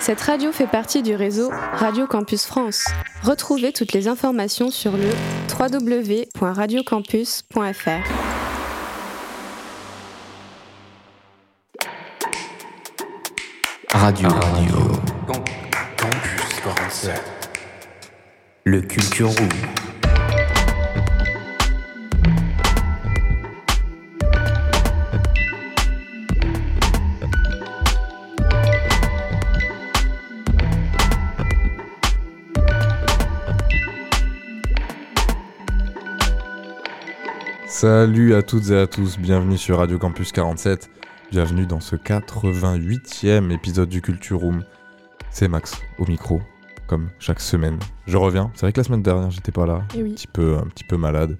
Cette radio fait partie du réseau Radio Campus France. Retrouvez toutes les informations sur le www.radiocampus.fr. Radio. Radio. Campus 47. Le Culture Room. Salut à toutes et à tous, bienvenue sur Radio Campus 47, bienvenue dans ce 88e épisode du Culture Room. C'est Max au micro, comme chaque semaine. Je reviens, c'est vrai que la semaine dernière j'étais pas là, Eh oui. un, petit peu, un petit peu malade,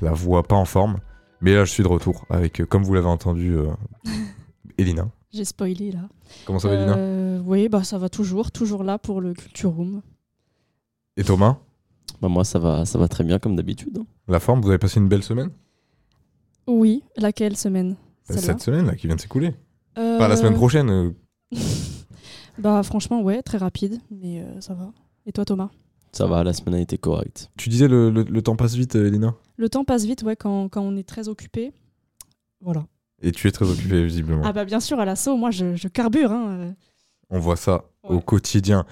la voix pas en forme, mais là je suis de retour avec, euh, comme vous l'avez entendu, euh, Elina. J'ai spoilé là. Comment ça va Elina Euh, Oui, bah ça va toujours, toujours là pour le Culture Room. Et Thomas? Bah moi ça va, ça va très bien comme d'habitude. hein. La forme, vous avez passé une belle semaine? Oui, laquelle semaine? Bah, Cette semaine là qui vient de s'écouler. Euh, Pas la semaine prochaine, euh, Bah franchement, ouais, très rapide, mais euh, ça va. Et toi Thomas? Ça va, la semaine a été correcte. tu disais le, le- le temps passe vite euh, Elina? Le temps passe vite, ouais, quand, quand on est très occupé. Voilà. Et tu es très occupée visiblement. Ah bah bien sûr, à l'assaut, moi je, je carbure. Hein. On voit ça au quotidien.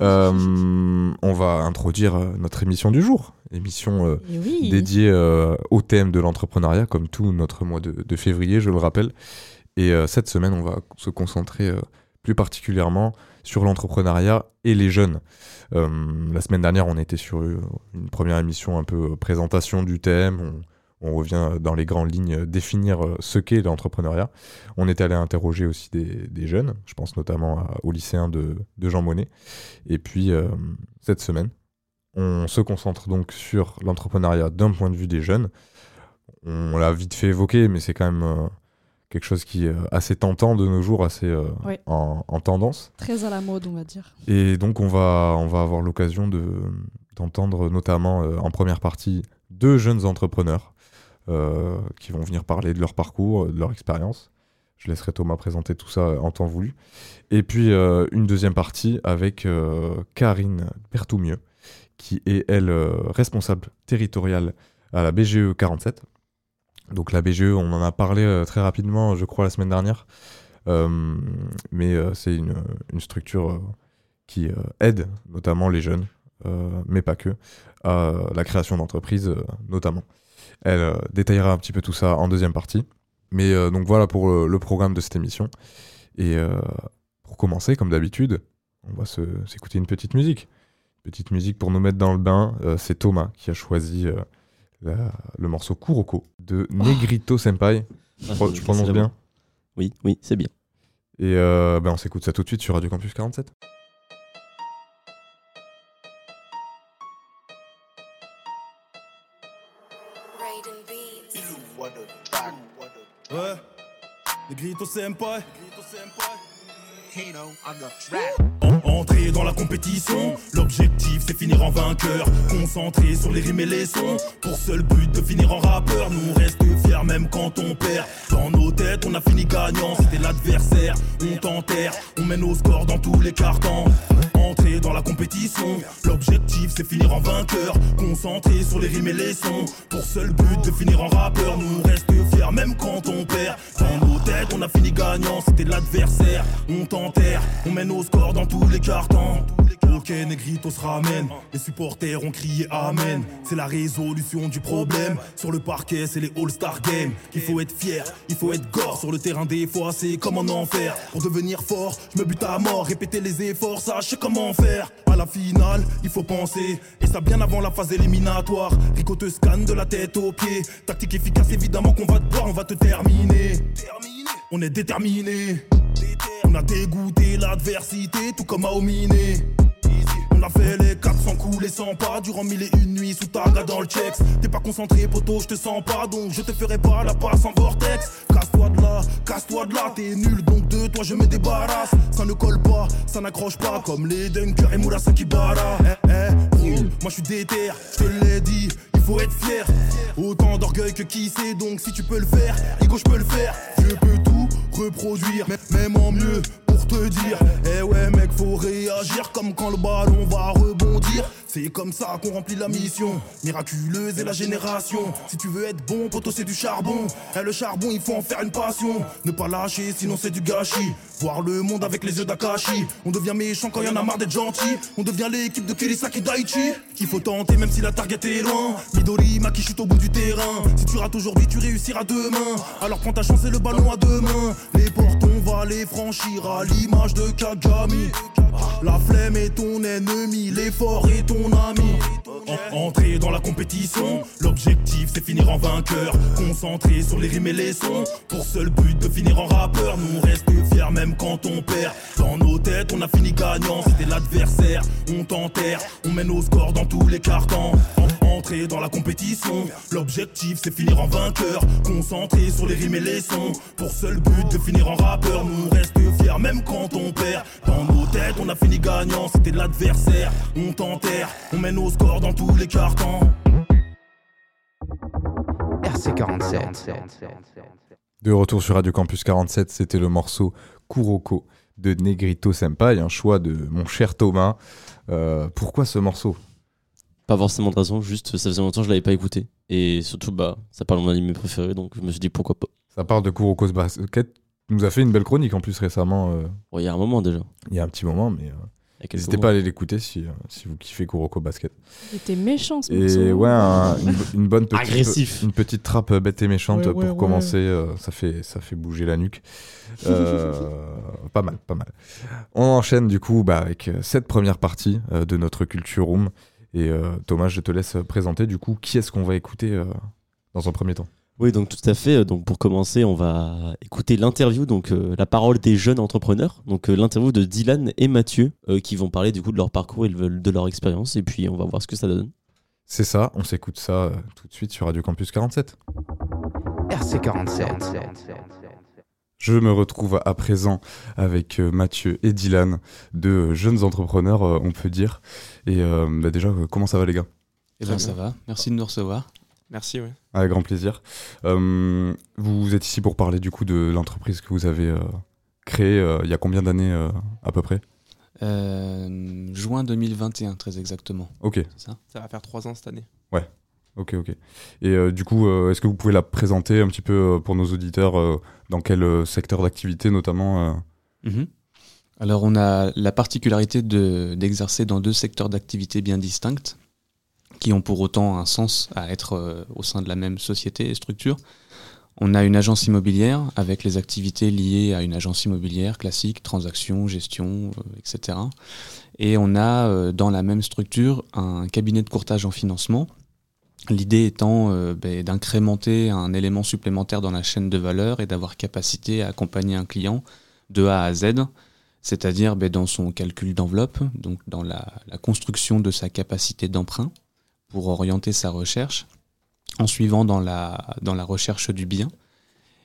Euh, on va introduire euh, notre émission du jour. Émission euh, oui. dédiée euh, au thème de l'entrepreneuriat, comme tout notre mois de, de février, je le rappelle. Et cette semaine, on va se concentrer plus particulièrement sur l'entrepreneuriat et les jeunes. La semaine dernière, on était sur une première émission un peu présentation du thème. On, on revient euh, dans les grandes lignes euh, définir euh, ce qu'est l'entrepreneuriat. On est allé interroger aussi des, des jeunes, je pense notamment à- au lycéen de, de Jean Monnet. Et puis, euh, cette semaine, on se concentre donc sur l'entrepreneuriat d'un point de vue des jeunes. On l'a vite fait évoquer, mais c'est quand même euh, quelque chose qui est assez tentant de nos jours, assez euh, en, en tendance. Très à la mode, on va dire. Et donc on va, on va avoir l'occasion de, d'entendre notamment en première partie deux jeunes entrepreneurs qui vont venir parler de leur parcours, de leur expérience. Je laisserai Thomas présenter tout ça en temps voulu. Et puis euh, une deuxième partie avec euh, Karine Berthoumieux, qui est, elle, euh, responsable territoriale à la BGE 47. Donc la BGE, on en a parlé euh, très rapidement, je crois, la semaine dernière. Euh, mais euh, c'est une, structure euh, qui euh, aide notamment les jeunes, euh, mais pas que, à la création d'entreprises euh, notamment. Elle euh, détaillera un petit peu tout ça en deuxième partie. Mais euh, donc voilà pour le, le programme de cette émission. Et euh, pour commencer, comme d'habitude, on va s'écouter une petite musique. Petite musique pour nous mettre dans le bain. Euh, c'est Thomas qui a choisi euh, la- le morceau Kuroko de Negrito Senpai. Je pro- je prononce bien. Oui, oui, c'est bien. Et euh, ben on s'écoute ça tout de suite sur Radio Campus 47. Senpai. En- Entrer dans la compétition, l'objectif c'est finir en vainqueur. Concentré sur les rimes et les sons, pour seul but de finir en rappeur. Nous on reste fiers même quand on perd. Dans nos têtes, on a fini gagnant, c'était l'adversaire. On t'enterre, on mène au score dans tous les cartons. Entrer dans la compétition, l'objectif c'est finir en vainqueur. Concentré sur les rimes et les sons, pour seul but de finir en rappeur. Nous on reste fiers même quand on perd. Dans nos têtes, on a fini gagnant, c'était l'adversaire. On t'enterre, on mène au score dans tous les cartons. Ok, Negrito se ramène. Les supporters ont crié Amen. C'est la résolution du problème. Sur le parquet, c'est les All-Star Games. Il faut être fier, il faut être gore. Sur le terrain, des fois, c'est comme en enfer. Pour devenir fort, je me bute à mort. Répéter les efforts, sais comment faire. À la finale, il faut penser. Et ça bien avant la phase éliminatoire. Rico te scanne de la tête aux pieds. Tactique efficace, évidemment qu'on va te boire, on va te terminer. On est déterminé. On a dégoûté l'adversité, tout comme Aomine. On a fait les 400 coups, les 100 pas durant mille et une nuits sous taga dans le checks. T'es pas concentré, poteau, je te sens pas, donc je te ferai pas la passe en vortex. Casse-toi de là, casse-toi de là, t'es nul, donc de toi je me débarrasse. Ça ne colle pas, ça n'accroche pas, comme les dunkers et Murasaki Bara. Eh, eh, moi je suis déter, je te l'ai dit, il faut être fier. Autant d'orgueil que qui sait, donc si tu peux le faire, Rico, je peux le faire. Je peux tout reproduire, même en mieux. Pour te dire, eh ouais mec faut réagir comme quand le ballon va rebondir. C'est comme ça qu'on remplit la mission. Miraculeuse est la génération. Si tu veux être bon, poto, c'est du charbon. Et le charbon, il faut en faire une passion. Ne pas lâcher, sinon c'est du gâchis. Voir le monde avec les yeux d'Akashi. On devient méchant quand y en a marre d'être gentil. On devient l'équipe de Kirisaki Daichi. Qu'il faut tenter même si la target est loin. Midori, Maki chute au bout du terrain. Si tu rates aujourd'hui, tu réussiras demain. Alors prends ta chance et le ballon à deux mains. Les portes, on va les franchir à l'image de Kagami. La flemme est ton ennemi, l'effort est ton ami. En- entrer dans la compétition, l'objectif c'est finir en vainqueur. Concentré sur les rimes et les sons, pour seul but de finir en rappeur. Nous on reste fiers même quand on perd. Dans nos têtes, on a fini gagnant, c'était l'adversaire. On t'enterre, on mène au score dans tous les cartons. En- entrer dans la compétition, l'objectif c'est finir en vainqueur. Concentré sur les rimes et les sons, pour seul but de finir en rappeur. Nous on reste même quand on perd. Dans nos têtes, on a fini gagnant, c'était l'adversaire. On t'enterre, on mène au score dans tous les cartons. RC47. De retour sur Radio Campus 47, c'était le morceau Kuroko de Negrito Senpai, un choix de mon cher Thomas. Euh, pourquoi ce morceau? Pas forcément de raison, juste ça faisait longtemps que je l'avais pas écouté. Et surtout, bah, ça parle de mon anime préféré, donc je me suis dit pourquoi pas. Ça parle de Kuroko's Basket. Tu nous a fait une belle chronique en plus récemment, euh, Bon, il y a un moment déjà. il y a un petit moment, mais euh, Il y a quelques n'hésitez pas à aller l'écouter si, euh, si vous kiffez Kuroko Basket. Il était méchant ce Et morceau. ouais, un- une, une bonne petite, Agressif. une petite trappe bête et méchante Ouais, ouais, pour ouais. commencer. euh, ça, fait, ça fait bouger la nuque. Euh, pas mal, pas mal. On enchaîne du coup bah, avec euh, cette première partie euh, de notre Culture Room. Et euh, Thomas, je te laisse présenter du coup qui est-ce qu'on va écouter euh, dans un premier temps? Oui, donc tout à fait. Donc pour commencer, on va écouter l'interview, donc euh, la parole des jeunes entrepreneurs. Donc euh, l'interview de Dylan et Mathieu euh, qui vont parler du coup de leur parcours et de de leur expérience. Et puis on va voir ce que ça donne. C'est ça, on s'écoute ça euh, tout de suite sur Radio Campus 47. RC47. Je me retrouve à présent avec Mathieu et Dylan, deux jeunes entrepreneurs, on peut dire. Et euh, bah, déjà, comment ça va les gars? Eh ben, ça va, merci de nous recevoir. Merci, ouais. Avec grand plaisir. Euh, vous êtes ici pour parler du coup de l'entreprise que vous avez euh, créée euh, il y a combien d'années euh, à peu près? Euh, juin 2021, très exactement. Ok, ça? Ça va faire trois ans cette année. ok, ok. Et euh, du coup, euh, est-ce que vous pouvez la présenter un petit peu euh, pour nos auditeurs euh, dans quel euh, secteur d'activité notamment euh? Mhm. Alors, on a la particularité de- d'exercer dans deux secteurs d'activité bien distincts, qui ont pour autant un sens à être euh, au sein de la même société et structure. On a une agence immobilière avec les activités liées à une agence immobilière classique, transactions, gestion, euh, etc. Et on a euh, dans la même structure un cabinet de courtage en financement. L'idée étant ben, d'incrémenter un élément supplémentaire dans la chaîne de valeur et d'avoir capacité à accompagner un client de A à Z, c'est-à-dire ben, dans son calcul d'enveloppe, donc dans la construction de sa capacité d'emprunt pour orienter sa recherche, en suivant dans la, dans la recherche du bien,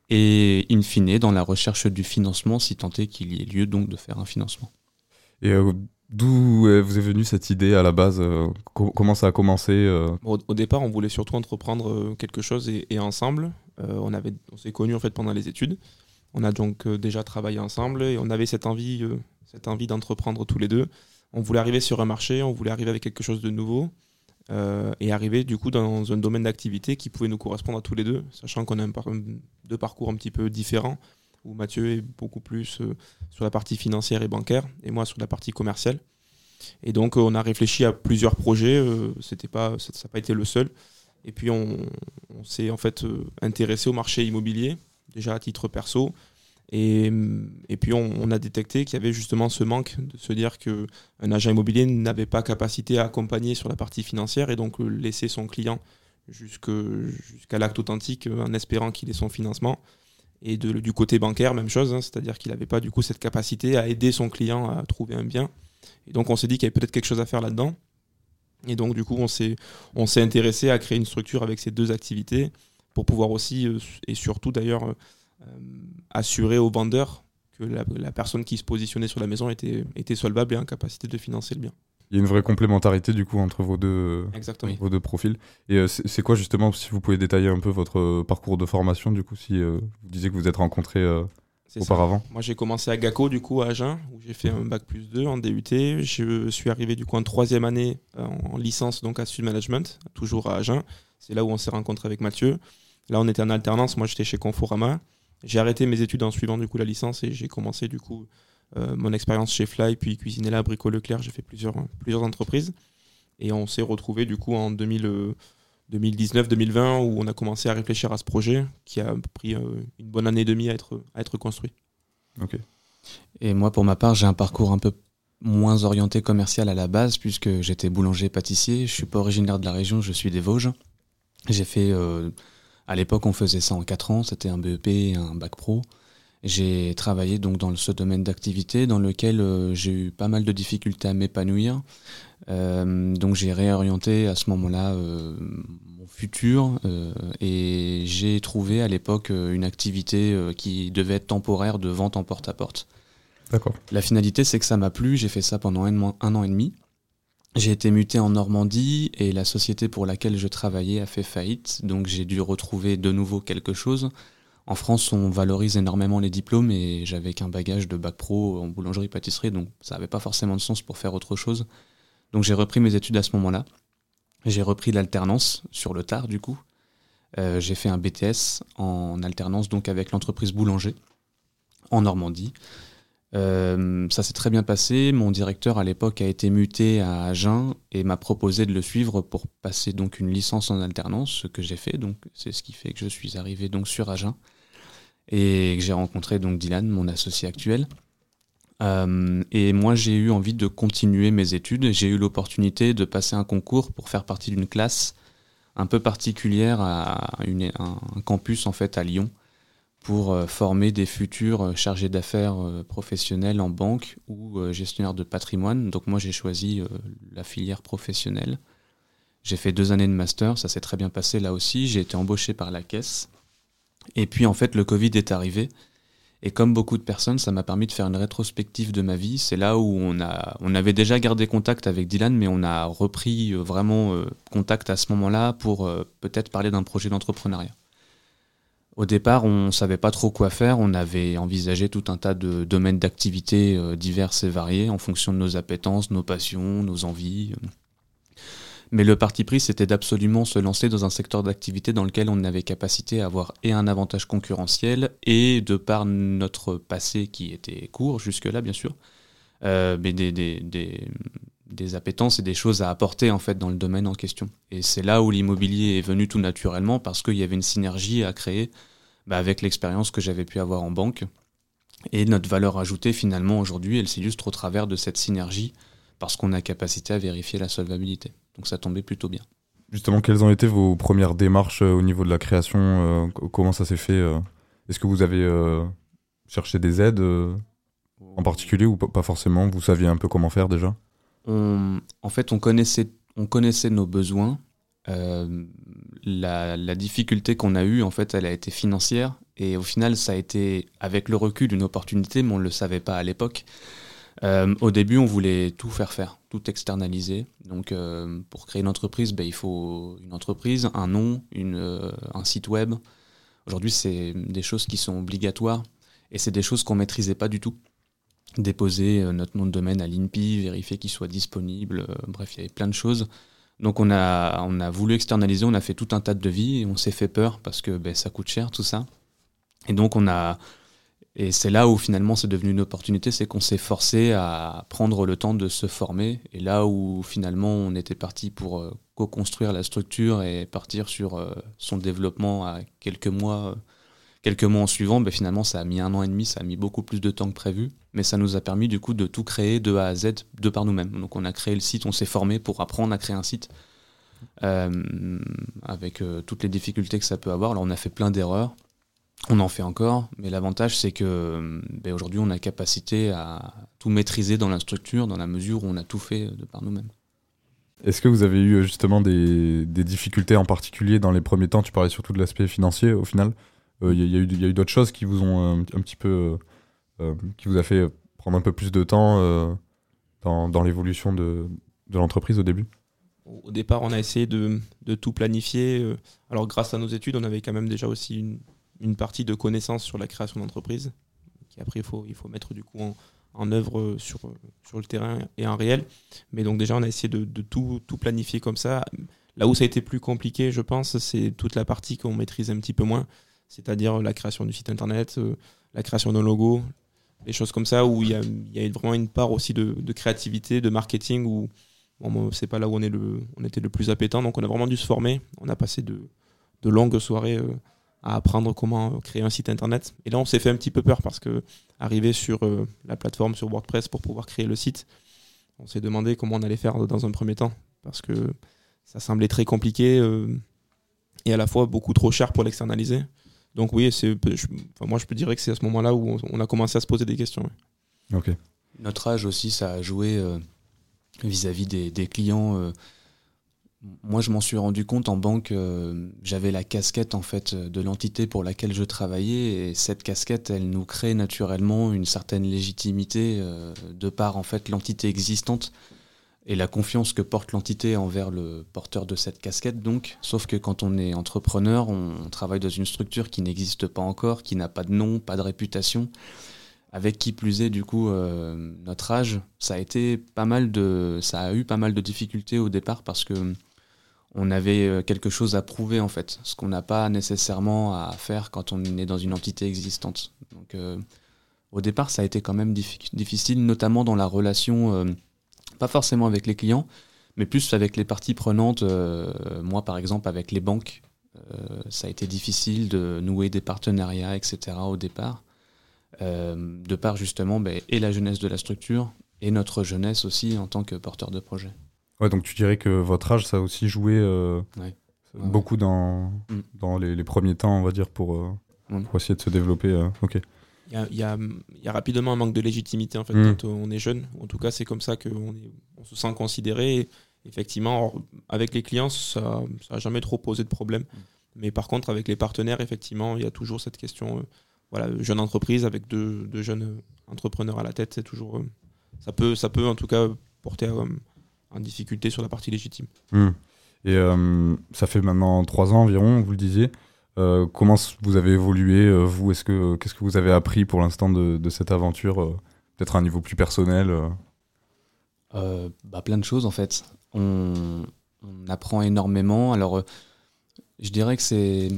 et in fine dans la recherche du financement, si tant est qu'il y ait lieu donc de faire un financement. Et euh, d'où vous est venue cette idée à la base euh, co- Comment ça a commencé euh? Au, au départ, on voulait surtout entreprendre quelque chose et, et ensemble. Euh, on avait, on s'est connus en fait pendant les études. On a donc déjà travaillé ensemble et on avait cette envie, euh, cette envie d'entreprendre tous les deux. On voulait arriver sur un marché, on voulait arriver avec quelque chose de nouveau euh, et arriver du coup dans un domaine d'activité qui pouvait nous correspondre à tous les deux, sachant qu'on a un deux parcours un petit peu différents, où Mathieu est beaucoup plus euh, sur la partie financière et bancaire et moi sur la partie commerciale. Et donc euh, on a réfléchi à plusieurs projets, euh, c'était pas, ça n'a pas été le seul. Et puis on, s'est en fait euh, intéressé au marché immobilier, déjà à titre perso. Et, puis on, a détecté qu'il y avait justement ce manque de se dire qu'un agent immobilier n'avait pas capacité à accompagner sur la partie financière et donc laisser son client jusqu'à l'acte authentique en espérant qu'il ait son financement. Et du côté bancaire, même chose, hein, c'est-à-dire qu'il n'avait pas du coup cette capacité à aider son client à trouver un bien. Et donc on s'est dit qu'il y avait peut-être quelque chose à faire là-dedans. Et donc du coup on s'est intéressé à créer une structure avec ces deux activités pour pouvoir aussi euh, et surtout d'ailleurs euh, assurer aux vendeurs que la, la personne qui se positionnait sur la maison était, était solvable et en capacité de financer le bien. Il y a une vraie complémentarité du coup entre vos deux, Exactement. vos deux profils. Et euh, c'est quoi justement, si vous pouvez détailler un peu votre euh, parcours de formation, du coup, si euh, vous disiez que vous êtes rencontrés euh, ça. auparavant? Moi, j'ai commencé à GACO, du coup, à Agen, où j'ai fait un bac plus 2 en DUT. Je suis arrivé, du coup, en troisième année euh, en licence, donc à Sud Management, toujours à Agen. C'est là où on s'est rencontré avec Mathieu. Là, on était en alternance. Moi, j'étais chez Conforama. J'ai arrêté mes études en suivant, du coup, la licence et j'ai commencé, du coup, euh, mon expérience chez Fly, puis Cuisinella, Brico Leclerc. J'ai fait plusieurs, plusieurs entreprises. Et on s'est retrouvé, du coup, en 2000, euh, 2019-2020, où on a commencé à réfléchir à ce projet, qui a pris euh, une bonne année et demie à être, à être construit. Ok. Et moi, pour ma part, j'ai un parcours un peu moins orienté commercial à la base, puisque j'étais boulanger-pâtissier. Je suis pas originaire de la région, je suis des Vosges. J'ai fait, euh, à l'époque, on faisait ça en 4 ans, c'était un BEP et un bac pro. J'ai travaillé donc dans ce domaine d'activité dans lequel euh, j'ai eu pas mal de difficultés à m'épanouir. Euh, donc j'ai réorienté à ce moment-là euh, mon futur et j'ai trouvé à l'époque une activité qui devait être temporaire de vente en porte-à-porte. D'accord. La finalité, c'est que ça m'a plu. J'ai fait ça pendant un an et demi. J'ai été muté en Normandie et la société pour laquelle je travaillais a fait faillite. Donc j'ai dû retrouver de nouveau quelque chose. En France, on valorise énormément les diplômes et j'avais qu'un bagage de bac pro en boulangerie-pâtisserie, donc ça n'avait pas forcément de sens pour faire autre chose. Donc j'ai repris mes études à ce moment-là. J'ai repris l'alternance sur le tard du coup. Euh, j'ai fait un BTS en alternance donc avec l'entreprise Boulanger en Normandie. Euh, ça s'est très bien passé. Mon directeur à l'époque a été muté à Agen et m'a proposé de le suivre pour passer donc une licence en alternance, ce que j'ai fait. Donc c'est ce qui fait que je suis arrivé donc sur Agen et que j'ai rencontré donc Dylan, mon associé actuel. Euh, et moi j'ai eu envie de continuer mes études. J'ai eu l'opportunité de passer un concours pour faire partie d'une classe un peu particulière à un campus en fait à Lyon pour euh, former des futurs euh, chargés d'affaires euh, professionnels en banque ou gestionnaires de patrimoine. Donc moi j'ai choisi la filière professionnelle. J'ai fait deux années de master, ça s'est très bien passé là aussi. J'ai été embauché par la caisse. Et puis en fait le Covid est arrivé. Et comme beaucoup de personnes, ça m'a permis de faire une rétrospective de ma vie. C'est là où on, a, on avait déjà gardé contact avec Dylan, mais on a repris vraiment contact à ce moment-là pour peut-être parler d'un projet d'entrepreneuriat. Au départ, on ne savait pas trop quoi faire. On avait envisagé tout un tas de domaines d'activité euh, diverses et variés en fonction de nos appétences, nos passions, nos envies. Mais le parti pris, c'était d'absolument se lancer dans un secteur d'activité dans lequel on avait capacité à avoir et un avantage concurrentiel et de par notre passé qui était court jusque-là, bien sûr, euh, mais des, des, des appétences et des choses à apporter en fait dans le domaine en question. Et c'est là où l'immobilier est venu tout naturellement parce qu'il y avait une synergie à créer bah, avec l'expérience que j'avais pu avoir en banque. Et notre valeur ajoutée finalement aujourd'hui, elle s'illustre au travers de cette synergie parce qu'on a capacité à vérifier la solvabilité. Donc ça tombait plutôt bien. Justement, quelles ont été vos premières démarches euh, au niveau de la création euh, co- Comment ça s'est fait euh? Est-ce que vous avez cherché des aides en particulier ou pas forcément? Vous saviez un peu comment faire déjà? On, en fait, on connaissait, on connaissait nos besoins. Euh, la, difficulté qu'on a eue, en fait, elle a été financière. Et au final, ça a été, avec le recul, une opportunité, mais on ne le savait pas à l'époque. Euh, au début, on voulait tout faire faire, tout externaliser. Donc, euh, pour créer une entreprise, ben, il faut une entreprise, un nom, une, un site web. Aujourd'hui, c'est des choses qui sont obligatoires et c'est des choses qu'on maîtrisait pas du tout déposer euh, notre nom de domaine à l'INPI, vérifier qu'il soit disponible, euh, bref, il y avait plein de choses. Donc on a, on a voulu externaliser, on a fait tout un tas de devis et on s'est fait peur parce que ben, ça coûte cher tout ça. Et donc on a... Et c'est là où finalement c'est devenu une opportunité, c'est qu'on s'est forcé à prendre le temps de se former. Et là où finalement on était parti pour euh, co-construire la structure et partir sur son développement à quelques mois, quelques mois en suivant, ben finalement ça a mis un an et demi, ça a mis beaucoup plus de temps que prévu. Mais ça nous a permis du coup de tout créer de A à Z de par nous-mêmes. Donc on a créé le site, on s'est formé pour apprendre à créer un site. Euh, avec euh, toutes les difficultés que ça peut avoir. Alors on a fait plein d'erreurs, on en fait encore, mais l'avantage c'est que ben, aujourd'hui on a capacité à tout maîtriser dans la structure, dans la mesure où on a tout fait de par nous-mêmes. Est-ce que vous avez eu justement des difficultés en particulier dans les premiers temps? Tu parlais surtout de l'aspect financier au final. Il y, a- y a eu, d'autres choses qui vous ont euh, un petit peu. euh, euh, qui vous a fait prendre un peu plus de temps euh, dans, l'évolution de, l'entreprise au début? Au départ, on a essayé de, tout planifier. euh, Alors, grâce à nos études, on avait quand même déjà aussi une, partie de connaissances sur la création d'entreprise. qui après il faut, mettre du coup en, œuvre euh, sur, euh, le terrain et en réel. Mais donc déjà on a essayé de, de tout, tout planifier comme ça. Là où ça a été plus compliqué, je pense, c'est toute la partie qu'on maîtrise un petit peu moins, c'est-à-dire la création du site internet, euh, la création d'un logo, des choses comme ça, où il y a, vraiment une part aussi de, créativité, de marketing, où bon, c'est pas là où on, était le plus appétant, donc on a vraiment dû se former. On a passé de, longues soirées euh, à apprendre comment créer un site internet. Et là, on s'est fait un petit peu peur parce que arriver sur euh, la plateforme, sur WordPress pour pouvoir créer le site, on s'est demandé comment on allait faire dans un premier temps, parce que ça semblait très compliqué euh, et à la fois beaucoup trop cher pour l'externaliser. Donc oui, c'est, je- enfin, moi je peux dire que c'est à ce moment-là où on, a commencé à se poser des questions. ouais. Notre âge aussi, ça a joué euh, vis-à-vis des, des clients. euh. moi, je m'en suis rendu compte en banque. euh, J'avais la casquette en fait de l'entité pour laquelle je travaillais, et cette casquette, elle nous crée naturellement une certaine légitimité euh, de par en fait l'entité existante et la confiance que porte l'entité envers le porteur de cette casquette. Donc, sauf que quand on est entrepreneur, on, travaille dans une structure qui n'existe pas encore, qui n'a pas de nom, pas de réputation avec qui plus est du coup euh, notre âge, ça a été pas mal de, ça a eu pas mal de difficultés au départ parce que on avait euh, quelque chose à prouver en fait, ce qu'on n'a pas nécessairement à faire quand on est dans une entité existante. Donc euh, au départ, ça a été quand même diffi- difficile, notamment dans la relation, pas forcément avec les clients, mais plus avec les parties prenantes. euh, moi, par exemple, avec les banques, euh, ça a été difficile de nouer des partenariats, etc. au départ euh, de par justement ben, et la jeunesse de la structure et notre jeunesse aussi en tant que porteur de projet. Ouais, donc tu dirais que votre âge, ça a aussi joué euh, Ouais. beaucoup dans, dans les, les premiers temps, on va dire, pour, euh, Mm. pour essayer de se développer. euh, ok. Il y a, y y rapidement un manque de légitimité en fait Mm. quand on est jeune. En tout cas, c'est comme ça qu'on on se sent considéré. Et effectivement, avec les clients, ça n'a jamais trop posé de problème. Mais par contre, avec les partenaires, effectivement, il y a toujours cette question. euh, voilà, jeune entreprise avec deux, deux jeunes entrepreneurs à la tête, c'est toujours. euh, ça, peut, ça peut en tout cas porter euh, en difficulté sur la partie légitime. Mm. Et ça fait maintenant trois ans environ, vous le disiez. Euh, comment vous avez évolué, euh, vous Est-ce que qu'est-ce que vous avez appris pour l'instant de, cette aventure euh, Peut-être à un niveau plus personnel. euh? Euh, bah, plein de choses en fait. On, apprend énormément. Alors, euh, je dirais que c'est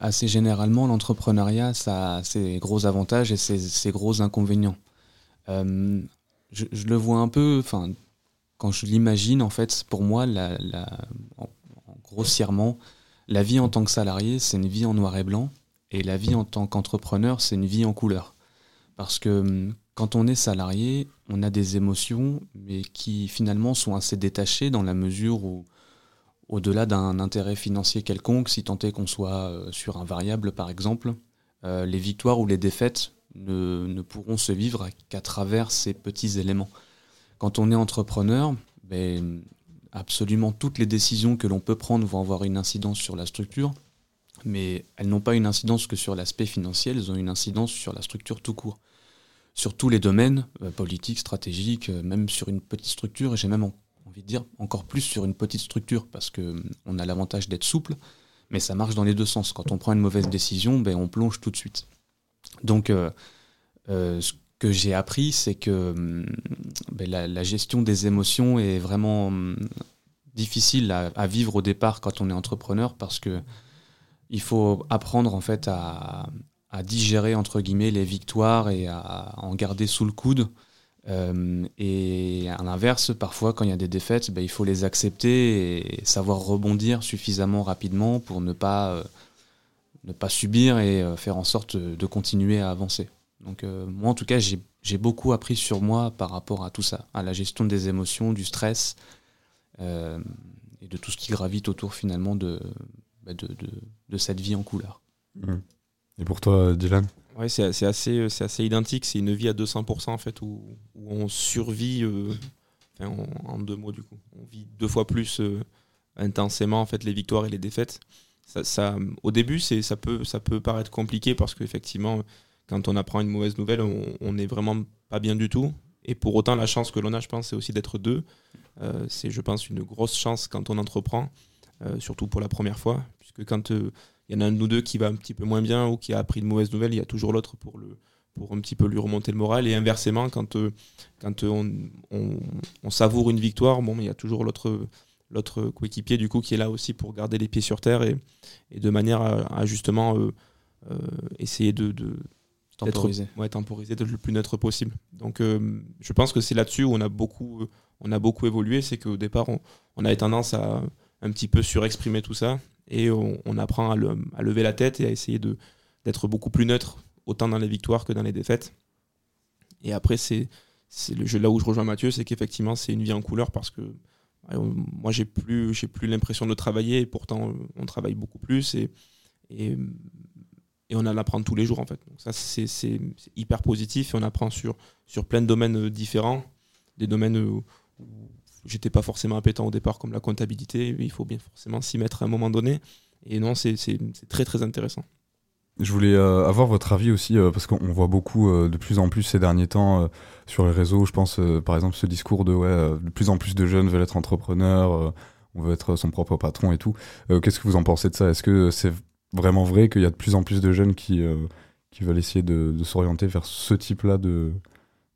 assez généralement l'entrepreneuriat, ça a ses gros avantages et ses, ses gros inconvénients. Euh, je, le vois un peu, enfin, quand je l'imagine, en fait, pour moi, la, la- en- en- grossièrement, la vie en tant que salarié, c'est une vie en noir et blanc, et la vie en tant qu'entrepreneur, c'est une vie en couleur. Parce que hum, quand on est salarié, on a des émotions, mais qui finalement sont assez détachées dans la mesure où, au-delà d'un intérêt financier quelconque, si tant est qu'on soit euh, sur un variable par exemple, euh, les victoires ou les défaites ne, ne pourront se vivre qu'à travers ces petits éléments. Quand on est entrepreneur, ben, absolument toutes les décisions que l'on peut prendre vont avoir une incidence sur la structure, mais elles n'ont pas une incidence que sur l'aspect financier, elles ont une incidence sur la structure tout court. Sur tous les domaines, euh, politiques, stratégiques, euh, même sur une petite structure, et j'ai même en- envie de dire encore plus sur une petite structure, parce que hum, on a l'avantage d'être souple, mais ça marche dans les deux sens. Quand on prend une mauvaise décision, ben, on plonge tout de suite. Donc, euh, euh, ce que j'ai appris, c'est que hum, ben, la, gestion des émotions est vraiment hum, difficile à, vivre au départ quand on est entrepreneur, parce que il faut apprendre en fait à, digérer entre guillemets les victoires et à en garder sous le coude. Euh, et à l'inverse, parfois quand il y a des défaites, ben, il faut les accepter et savoir rebondir suffisamment rapidement pour ne pas, euh, ne pas subir et euh, faire en sorte de continuer à avancer. Donc euh, moi en tout cas j'ai j'ai beaucoup appris sur moi par rapport à tout ça, à la gestion des émotions, du stress euh, et de tout ce qui gravite autour finalement de, bah, de, de, de cette vie en couleur. Mm. Et pour toi, Dylan? Ouais, c'est c'est assez, euh, c'est assez identique. C'est une vie à 200% en fait où, où on survit, euh, enfin, en, en deux mots du coup. On vit deux fois plus euh, intensément en fait les victoires et les défaites. Ça, ça, au début, c'est, ça, peut, ça peut paraître compliqué parce qu'effectivement, quand on apprend une mauvaise nouvelle, on, on est vraiment pas bien du tout. Et pour autant, la chance que l'on a, je pense, c'est aussi d'être deux. Euh, c'est, je pense, une grosse chance quand on entreprend, euh, surtout pour la première fois, puisque quand euh, il y en a un de nous deux qui va un petit peu moins bien ou qui a appris de mauvaises nouvelles, il y a toujours l'autre pour le, pour un petit peu lui remonter le moral. Et inversement, quand, quand on, savoure une victoire, bon, il y a toujours l'autre l'autre coéquipier du coup qui est là aussi pour garder les pieds sur terre et, de manière à, justement essayer de Temporiser. ouais, temporiser, d'être le plus neutre possible. Donc euh, je pense que c'est là-dessus où on a beaucoup on a beaucoup évolué, c'est qu'au départ on, avait tendance à un petit peu surexprimer tout ça et on, apprend à, le- à lever la tête et à essayer d'être beaucoup plus neutre autant dans les victoires que dans les défaites. Et après c'est le jeu là où je rejoins Mathieu, c'est qu'effectivement c'est une vie en couleur parce que moi j'ai plus j'ai plus l'impression de travailler et pourtant on travaille beaucoup plus et, et on en apprend tous les jours en fait. Donc ça c'est hyper positif et on apprend sur sur plein de domaines euh, différents, des domaines euh, où j'étais pas forcément appétent au départ comme la comptabilité, il faut bien forcément s'y mettre à un moment donné. Et non, c'est très très intéressant. Je voulais euh, avoir votre avis aussi, parce qu'on voit beaucoup de plus en plus ces derniers temps sur les réseaux, je pense par exemple ce discours de ouais, de plus en plus de jeunes veulent être entrepreneurs, on veut être son propre patron et tout. Qu'est-ce que vous en pensez de ça? Est-ce que c'est vraiment vrai qu'il y a de plus en plus de jeunes qui, euh, qui veulent essayer de, s'orienter vers ce type-là de,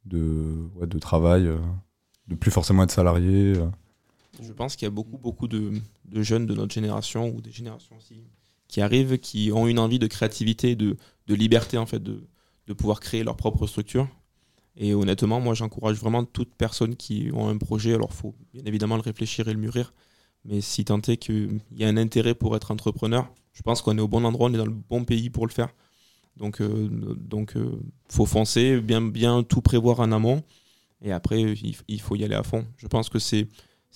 de, ouais, de travail, euh, de plus forcément être salarié euh Je pense qu'il y a beaucoup, beaucoup de, de jeunes de notre génération ou des générations aussi qui arrivent, qui ont une envie de créativité, de, de liberté en fait, de, de pouvoir créer leur propre structure. Et honnêtement, moi j'encourage vraiment toute personne qui ont un projet. Alors il faut bien évidemment le réfléchir et le mûrir. Mais si tant est qu'il y a un intérêt pour être entrepreneur, je pense qu'on est au bon endroit, on est dans le bon pays pour le faire. Donc, euh, euh, faut foncer, bien, bien tout prévoir en amont. Et après, il, faut y aller à fond. Je pense que c'est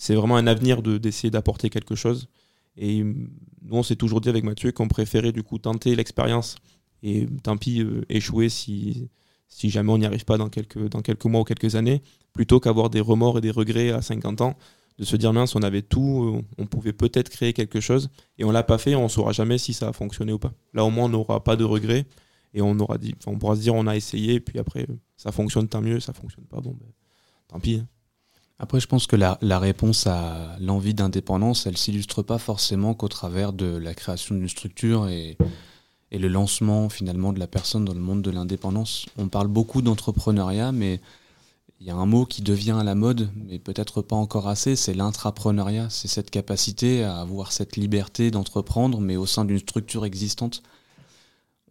vraiment un avenir de- d'essayer d'apporter quelque chose. Et hum, nous, on s'est toujours dit avec Mathieu qu'on préférait du coup tenter l'expérience et tant pis euh, échouer si, si jamais on n'y arrive pas dans quelques, dans quelques mois ou quelques années, plutôt qu'avoir des remords et des regrets à 50 ans, de se dire mince, on avait tout, euh, on pouvait peut-être créer quelque chose et on l'a pas fait, on saura jamais si ça a fonctionné ou pas. Là, au moins, on n'aura pas de regrets et on, aura dit, on pourra se dire on a essayé et puis après, ça fonctionne tant mieux, ça fonctionne pas, bon, ben, tant pis. hein. Après, je pense que la, réponse à l'envie d'indépendance, elle s'illustre pas forcément qu'au travers de la création d'une structure et le lancement finalement de la personne dans le monde de l'indépendance. On parle beaucoup d'entrepreneuriat, mais il y a un mot qui devient à la mode, mais peut-être pas encore assez, c'est l'intrapreneuriat. C'est cette capacité à avoir cette liberté d'entreprendre, mais au sein d'une structure existante.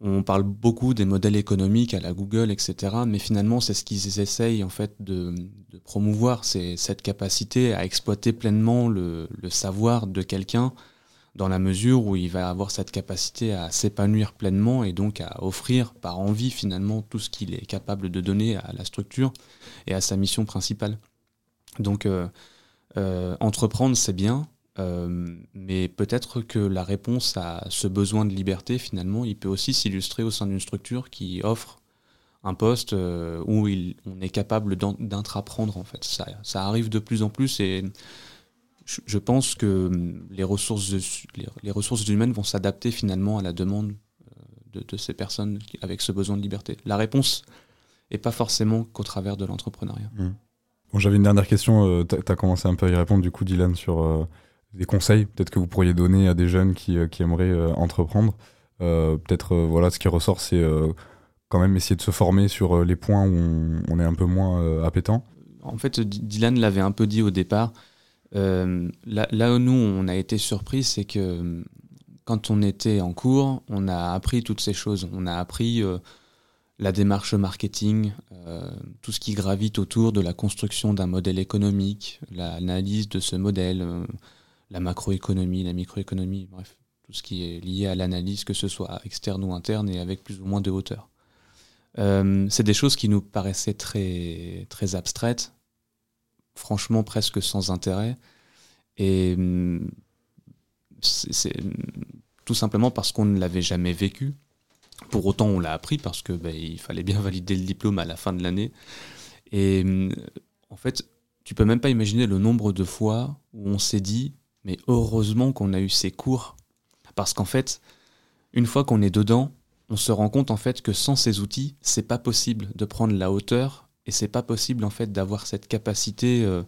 On parle beaucoup des modèles économiques à la Google, etc. Mais finalement, c'est ce qu'ils essayent en fait de, promouvoir, c'est cette capacité à exploiter pleinement le, le savoir de quelqu'un dans la mesure où il va avoir cette capacité à s'épanouir pleinement et donc à offrir par envie finalement tout ce qu'il est capable de donner à la structure et à sa mission principale. Donc euh, euh, entreprendre c'est bien, euh, mais peut-être que la réponse à ce besoin de liberté finalement il peut aussi s'illustrer au sein d'une structure qui offre un poste euh, où il, on est capable d'intraprendre en fait. Ça, ça arrive de plus en plus et je, pense que hum, les ressources, les, ressources humaines vont s'adapter finalement à la demande euh, de, de ces personnes avec ce besoin de liberté. La réponse est pas forcément qu'au travers de l'entrepreneuriat. Bon, J'avais une dernière question, euh, t'as as commencé un peu à y répondre du coup Dylan sur euh, des conseils peut-être que vous pourriez donner à des jeunes qui, qui aimeraient entreprendre. Euh, peut-être euh, voilà ce qui ressort c'est euh, quand même essayer de se former sur les points où on, on est un peu moins appétent. En fait, Dylan l'avait un peu dit au départ. Euh, là, où nous, on a été surpris, c'est que euh, quand on était en cours, on a appris toutes ces choses. On a appris euh, la démarche marketing, tout ce qui gravite autour de la construction d'un modèle économique, l'analyse de ce modèle, la macroéconomie, la microéconomie, bref, tout ce qui est lié à l'analyse, que ce soit externe ou interne, et avec plus ou moins de hauteur. C'est des choses qui nous paraissaient très, très abstraites, franchement presque sans intérêt. Et hum, c'est tout simplement parce qu'on ne l'avait jamais vécu. Pour autant, on l'a appris parce que ben, il fallait bien valider le diplôme à la fin de l'année. Et hum, en fait, tu peux même pas imaginer le nombre de fois où on s'est dit, mais heureusement qu'on a eu ces cours. Parce qu'en fait, une fois qu'on est dedans, on se rend compte en fait que sans ces outils, c'est pas possible de prendre la hauteur et c'est pas possible en fait d'avoir cette capacité euh,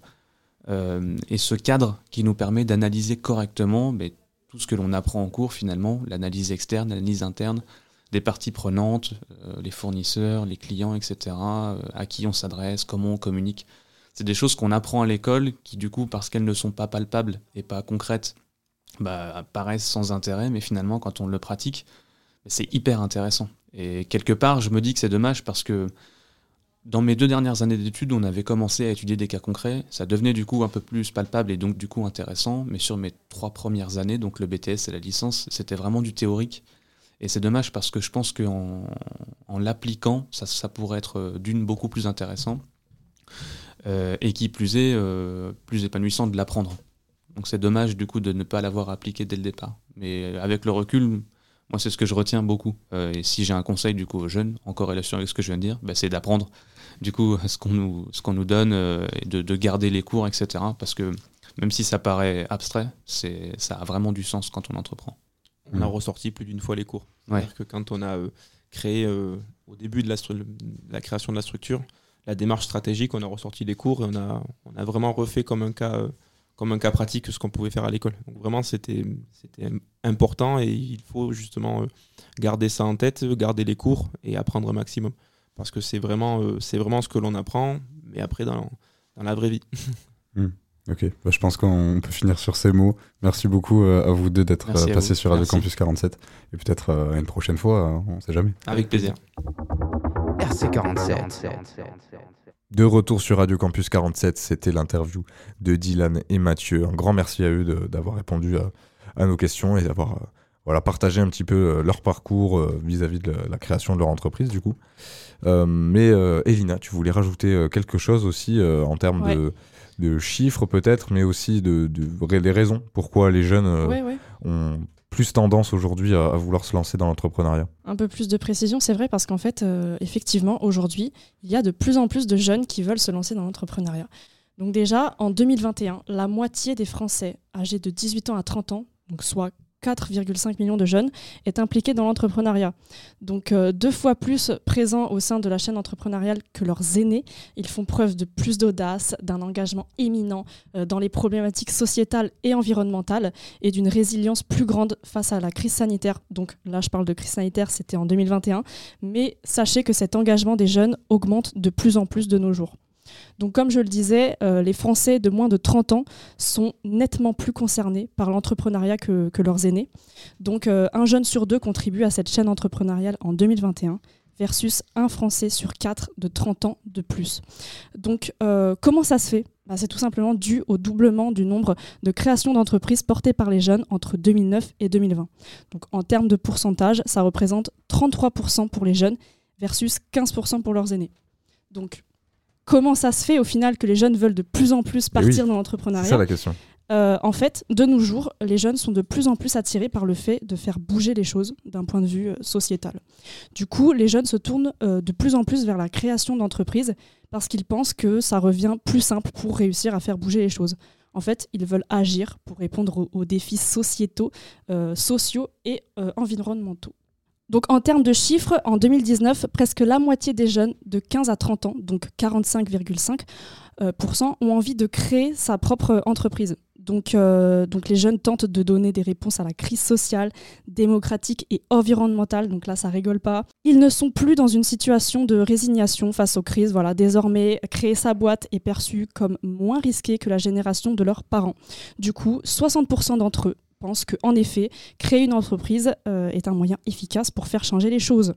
euh, et ce cadre qui nous permet d'analyser correctement tout ce que l'on apprend en cours finalement, l'analyse externe, l'analyse interne, des parties prenantes, euh, les fournisseurs, les clients, etc., à qui on s'adresse, comment on communique. C'est des choses qu'on apprend à l'école qui, du coup, parce qu'elles ne sont pas palpables et pas concrètes, bah, paraissent sans intérêt, mais finalement, quand on le pratique, c'est hyper intéressant. Et quelque part, je me dis que c'est dommage parce que dans mes deux dernières années d'études, on avait commencé à étudier des cas concrets. Ça devenait du coup un peu plus palpable et donc du coup intéressant. Mais sur mes trois premières années, donc le BTS et la licence, c'était vraiment du théorique. Et c'est dommage parce que je pense qu'en en l'appliquant, ça, pourrait être euh, d'une beaucoup plus intéressant. Euh, et qui plus est, euh, plus épanouissant de l'apprendre. Donc c'est dommage du coup de ne pas l'avoir appliqué dès le départ. Mais avec le recul, moi c'est ce que je retiens beaucoup. Et si j'ai un conseil du coup aux jeunes, en corrélation avec ce que je viens de dire, bah, c'est d'apprendre du coup ce qu'on nous, ce qu'on nous donne euh, et de, de garder les cours, etc. Parce que même si ça paraît abstrait, c'est, ça a vraiment du sens quand on entreprend. On a Mm. ressorti plus d'une fois les cours. Ouais. C'est-à-dire que quand on a euh, créé, euh, au début de la, stru- de la création de la structure, la démarche stratégique, on a ressorti les cours et on a, on a vraiment refait comme un cas, euh, comme un cas pratique ce qu'on pouvait faire à l'école. Donc vraiment, c'était, c'était important et il faut justement euh, garder ça en tête, garder les cours et apprendre un maximum. Parce que c'est vraiment, euh, c'est vraiment ce que l'on apprend, mais après dans, dans la vraie vie. Ok, bah, je pense qu'on peut finir sur ces mots. Merci beaucoup euh, à vous deux d'être euh, à passés sur Radio. Campus 47. Et peut-être euh, une prochaine fois, euh, on sait jamais. Avec plaisir. RC47. De retour sur Radio Campus 47, c'était l'interview de Dylan et Mathieu. Un grand merci à eux de- d'avoir répondu à, à nos questions et d'avoir euh, voilà, partagé un petit peu euh, leur parcours euh, vis-à-vis de la, la création de leur entreprise du coup. Euh, mais euh, Elina, tu voulais rajouter euh, quelque chose aussi en termes Ouais. de, de chiffres peut-être, mais aussi de, de- des raisons pourquoi les jeunes Ouais, ouais. ont plus tendance aujourd'hui à, à vouloir se lancer dans l'entrepreneuriat. Un peu plus de précision, c'est vrai, parce qu'en fait, euh, effectivement, aujourd'hui, il y a de plus en plus de jeunes qui veulent se lancer dans l'entrepreneuriat. Donc déjà, en 2021, la moitié des Français âgés de 18 ans à 30 ans, donc soit 4,5 millions de jeunes, est impliquée dans l'entrepreneuriat. Donc euh, deux fois plus présents au sein de la chaîne entrepreneuriale que leurs aînés. Ils font preuve de plus d'audace, d'un engagement éminent euh, dans les problématiques sociétales et environnementales et d'une résilience plus grande face à la crise sanitaire. Donc là, je parle de crise sanitaire, c'était en 2021, mais sachez que cet engagement des jeunes augmente de plus en plus de nos jours. Donc comme je le disais, euh, les Français de moins de 30 ans sont nettement plus concernés par l'entrepreneuriat que, leurs aînés. Donc euh, un jeune sur deux contribue à cette chaîne entrepreneuriale en 2021 versus un Français sur quatre de 30 ans de plus. Donc euh, comment ça se fait? Bah, C'est tout simplement dû au doublement du nombre de créations d'entreprises portées par les jeunes entre 2009 et 2020. Donc en termes de pourcentage, ça représente 33% pour les jeunes versus 15% pour leurs aînés. Donc comment ça se fait au final que les jeunes veulent de plus en plus oui, partir dans C'est l'entrepreneuriat ça la question. euh, en fait, de nos jours, les jeunes sont de plus en plus attirés par le fait de faire bouger les choses d'un point de vue euh, sociétal. Du coup, les jeunes se tournent euh, de plus en plus vers la création d'entreprises parce qu'ils pensent que ça revient plus simple pour réussir à faire bouger les choses. En fait, ils veulent agir pour répondre aux, aux défis sociétaux, sociaux et environnementaux. Donc en termes de chiffres, en 2019, presque la moitié des jeunes de 15 à 30 ans, donc 45,5%, euh, ont envie de créer sa propre entreprise. Donc, euh, donc les jeunes tentent de donner des réponses à la crise sociale, démocratique et environnementale. Donc là, ça rigole pas. Ils ne sont plus dans une situation de résignation face aux crises. Voilà, désormais, créer sa boîte est perçu comme moins risqué que la génération de leurs parents. Du coup, 60% d'entre eux pensent que, en effet, créer une entreprise euh, est un moyen efficace pour faire changer les choses.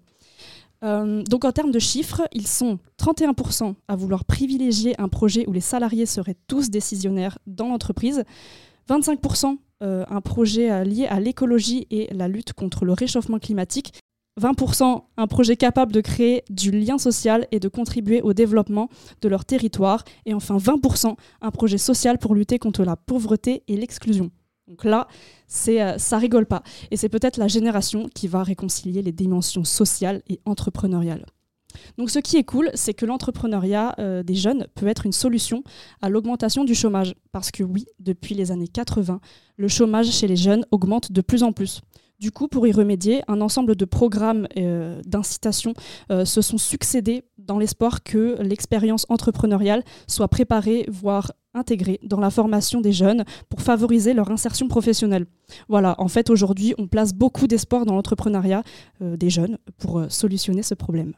Euh, donc en termes de chiffres, ils sont 31% à vouloir privilégier un projet où les salariés seraient tous décisionnaires dans l'entreprise, 25% euh, un projet lié à l'écologie et la lutte contre le réchauffement climatique, 20% un projet capable de créer du lien social et de contribuer au développement de leur territoire, et enfin 20% un projet social pour lutter contre la pauvreté et l'exclusion. Donc là, c'est, euh, ça rigole pas. Et c'est peut-être la génération qui va réconcilier les dimensions sociales et entrepreneuriales. Donc ce qui est cool, c'est que l'entrepreneuriat euh, des jeunes peut être une solution à l'augmentation du chômage. Parce que oui, depuis les années 80, le chômage chez les jeunes augmente de plus en plus. Du coup, pour y remédier, un ensemble de programmes euh, d'incitation euh, se sont succédés dans l'espoir que l'expérience entrepreneuriale soit préparée, voire intégrés dans la formation des jeunes pour favoriser leur insertion professionnelle. Voilà, en fait, aujourd'hui, on place beaucoup d'espoir dans l'entrepreneuriat euh, des jeunes pour euh, solutionner ce problème.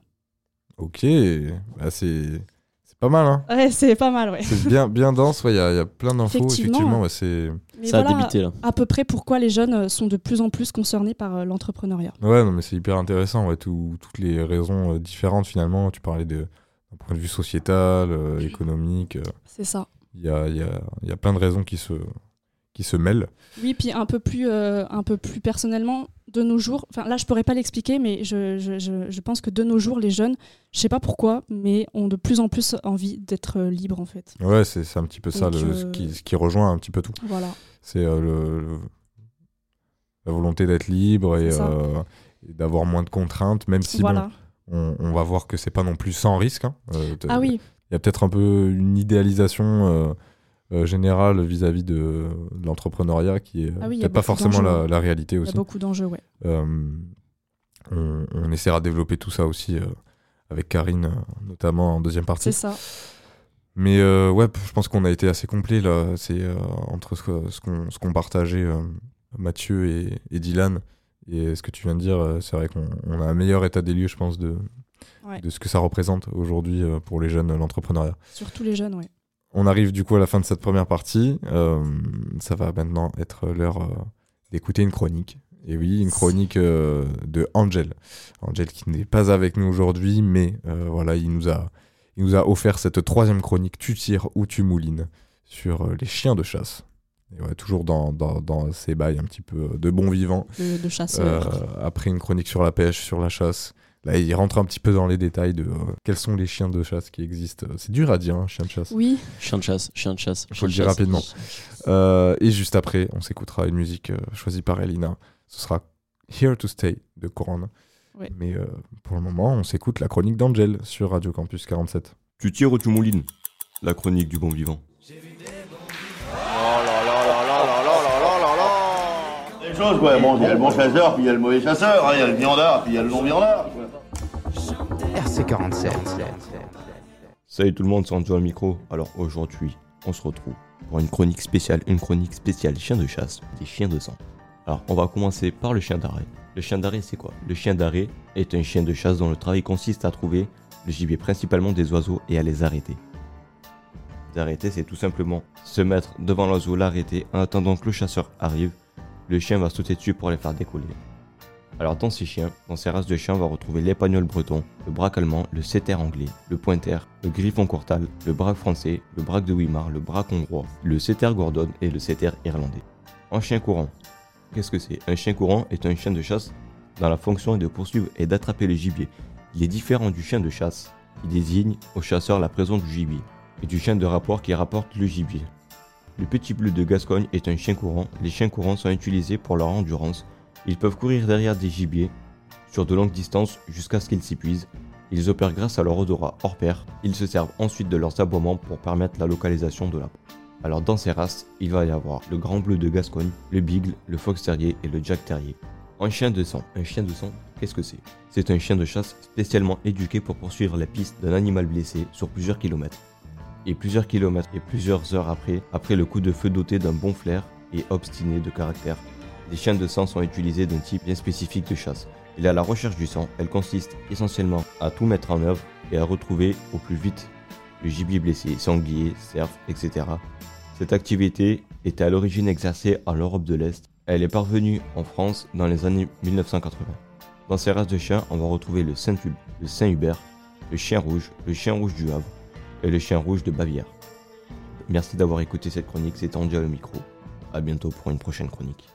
Ok, bah, c'est c'est pas mal. Hein. Ouais, c'est pas mal, ouais. C'est bien, bien dense, il y, a- y a plein d'infos. Effectivement. Effectivement, ouais, c'est. Mais Ça a voilà débuté là. à peu près pourquoi les jeunes euh, sont de plus en plus concernés par euh, l'entrepreneuriat. Ouais, non, mais c'est hyper intéressant. Ouais, tout- toutes les raisons euh, différentes, finalement. Tu parlais de- d'un point de vue sociétal, euh, économique. euh, C'est ça. Il y, a, y, a, y a plein de raisons qui se, qui se mêlent. Oui, puis un peu plus, euh, un peu plus personnellement, de nos jours, enfin là je pourrais pas l'expliquer, mais je, je, je, je pense que de nos jours, les jeunes, je sais pas pourquoi, mais ont de plus en plus envie d'être euh, libres en fait. Ouais, c'est un petit peu ça le, euh, ce, qui, ce qui rejoint un petit peu tout. Voilà. C'est euh, le, le- la volonté d'être libre et, euh, d'avoir moins de contraintes, même si bon, on, on va voir que c'est pas non plus sans risque. hein. Euh, Ah oui, Il y a peut-être un peu une idéalisation euh, euh, générale vis-à-vis de, de l'entrepreneuriat qui est euh, Ah oui, il y a peut-être pas forcément la, d'enjeux. la réalité il y aussi. a beaucoup d'enjeux, ouais. Euh, on, on essaiera de développer tout ça aussi euh, avec Karine, euh, notamment en deuxième partie. C'est ça. Mais euh, ouais, je pense qu'on a été assez complet là. C'est euh, entre ce, ce qu'on partageait euh, Mathieu et, et Dylan et ce que tu viens de dire. euh, c'est vrai qu'on on a un meilleur état des lieux, je pense, de, Ouais. de ce que ça représente aujourd'hui euh, pour les jeunes, l'entrepreneuriat. Surtout les jeunes, ouais. On arrive du coup à la fin de cette première partie. Euh, ça va maintenant être l'heure euh, d'écouter une chronique. Et oui, une chronique euh, de Angel. Angel qui n'est pas avec nous aujourd'hui, mais voilà, il nous, a, il nous a offert cette troisième chronique Tu tires ou tu moulines sur les chiens de chasse. Et ouais, toujours dans, dans, dans ces bails un petit peu de bon vivant. De, de après une chronique sur la pêche, sur la chasse. Là, il rentre un petit peu dans les détails de euh, quels sont les chiens de chasse qui existent. C'est dur à dire, un chien de chasse. Oui, Chien de chasse, chien de chasse. Faut le dire rapidement. Euh, et juste après, on s'écoutera une musique euh, choisie par Elina. Ce sera Here to Stay de Coran. Ouais. Mais euh, pour le moment, on s'écoute la chronique d'Angel sur Radio Campus 47. Tu tires ou tu moulines La chronique du bon vivant. Des choses, quoi. Bon, il y a le bon chasseur, puis il y a le mauvais chasseur, hein, il y a le viandard, puis il y a le non-viandard. Quoi. RC47. Salut tout le monde, c'est Anjo au micro. Alors aujourd'hui, on se retrouve pour une chronique spéciale, une chronique spéciale chien de chasse, des chiens de sang. Alors on va commencer par le chien d'arrêt. Le chien d'arrêt c'est quoi? Le chien d'arrêt est un chien de chasse dont le travail consiste à trouver le gibier principalement des oiseaux et à les arrêter. Les arrêter c'est tout simplement se mettre devant l'oiseau, l'arrêter en attendant que le chasseur arrive. Le chien va sauter dessus pour les faire décoller. Alors dans ces chiens, dans ces races de chiens, on va retrouver l'épagnol breton, le braque allemand, le setter anglais, le pointer, le griffon cortal, le braque français, le braque de Weimar, le braque hongrois, le setter gordon et le setter irlandais. En chien courant, qu'est-ce que c'est? Un chien courant est un chien de chasse dont la fonction de poursuivre et d'attraper le gibier. Il est différent du chien de chasse, qui désigne au chasseur la présence du gibier, et du chien de rapport qui rapporte le gibier. Le petit bleu de Gascogne est un chien courant. Les chiens courants sont utilisés pour leur endurance. Ils peuvent courir derrière des gibiers sur de longues distances jusqu'à ce qu'ils s'épuisent. Ils opèrent grâce à leur odorat hors pair. Ils se servent ensuite de leurs aboiements pour permettre la localisation de la peau. Alors dans ces races, il va y avoir le grand bleu de Gascogne, le beagle, le fox terrier et le jack terrier. Un chien de sang. Un chien de sang, qu'est-ce que c'est? C'est un chien de chasse spécialement éduqué pour poursuivre la piste d'un animal blessé sur plusieurs kilomètres et plusieurs kilomètres et plusieurs heures après, après le coup de feu doté d'un bon flair et obstiné de caractère. Les chiens de sang sont utilisés d'un type bien spécifique de chasse. Est à la recherche du sang, elle consiste essentiellement à tout mettre en œuvre et à retrouver au plus vite le gibier blessé, sanglier, cerf, etc. Cette activité était à l'origine exercée en Europe de l'Est. Elle est parvenue en France dans les années 1980. Dans ces races de chiens, on va retrouver le Saint-Hubert, le Saint-Hubert, le chien rouge, le chien rouge du Havre, et le chien rouge de Bavière. Merci d'avoir écouté cette chronique, c'est Andy à le micro. A bientôt pour une prochaine chronique.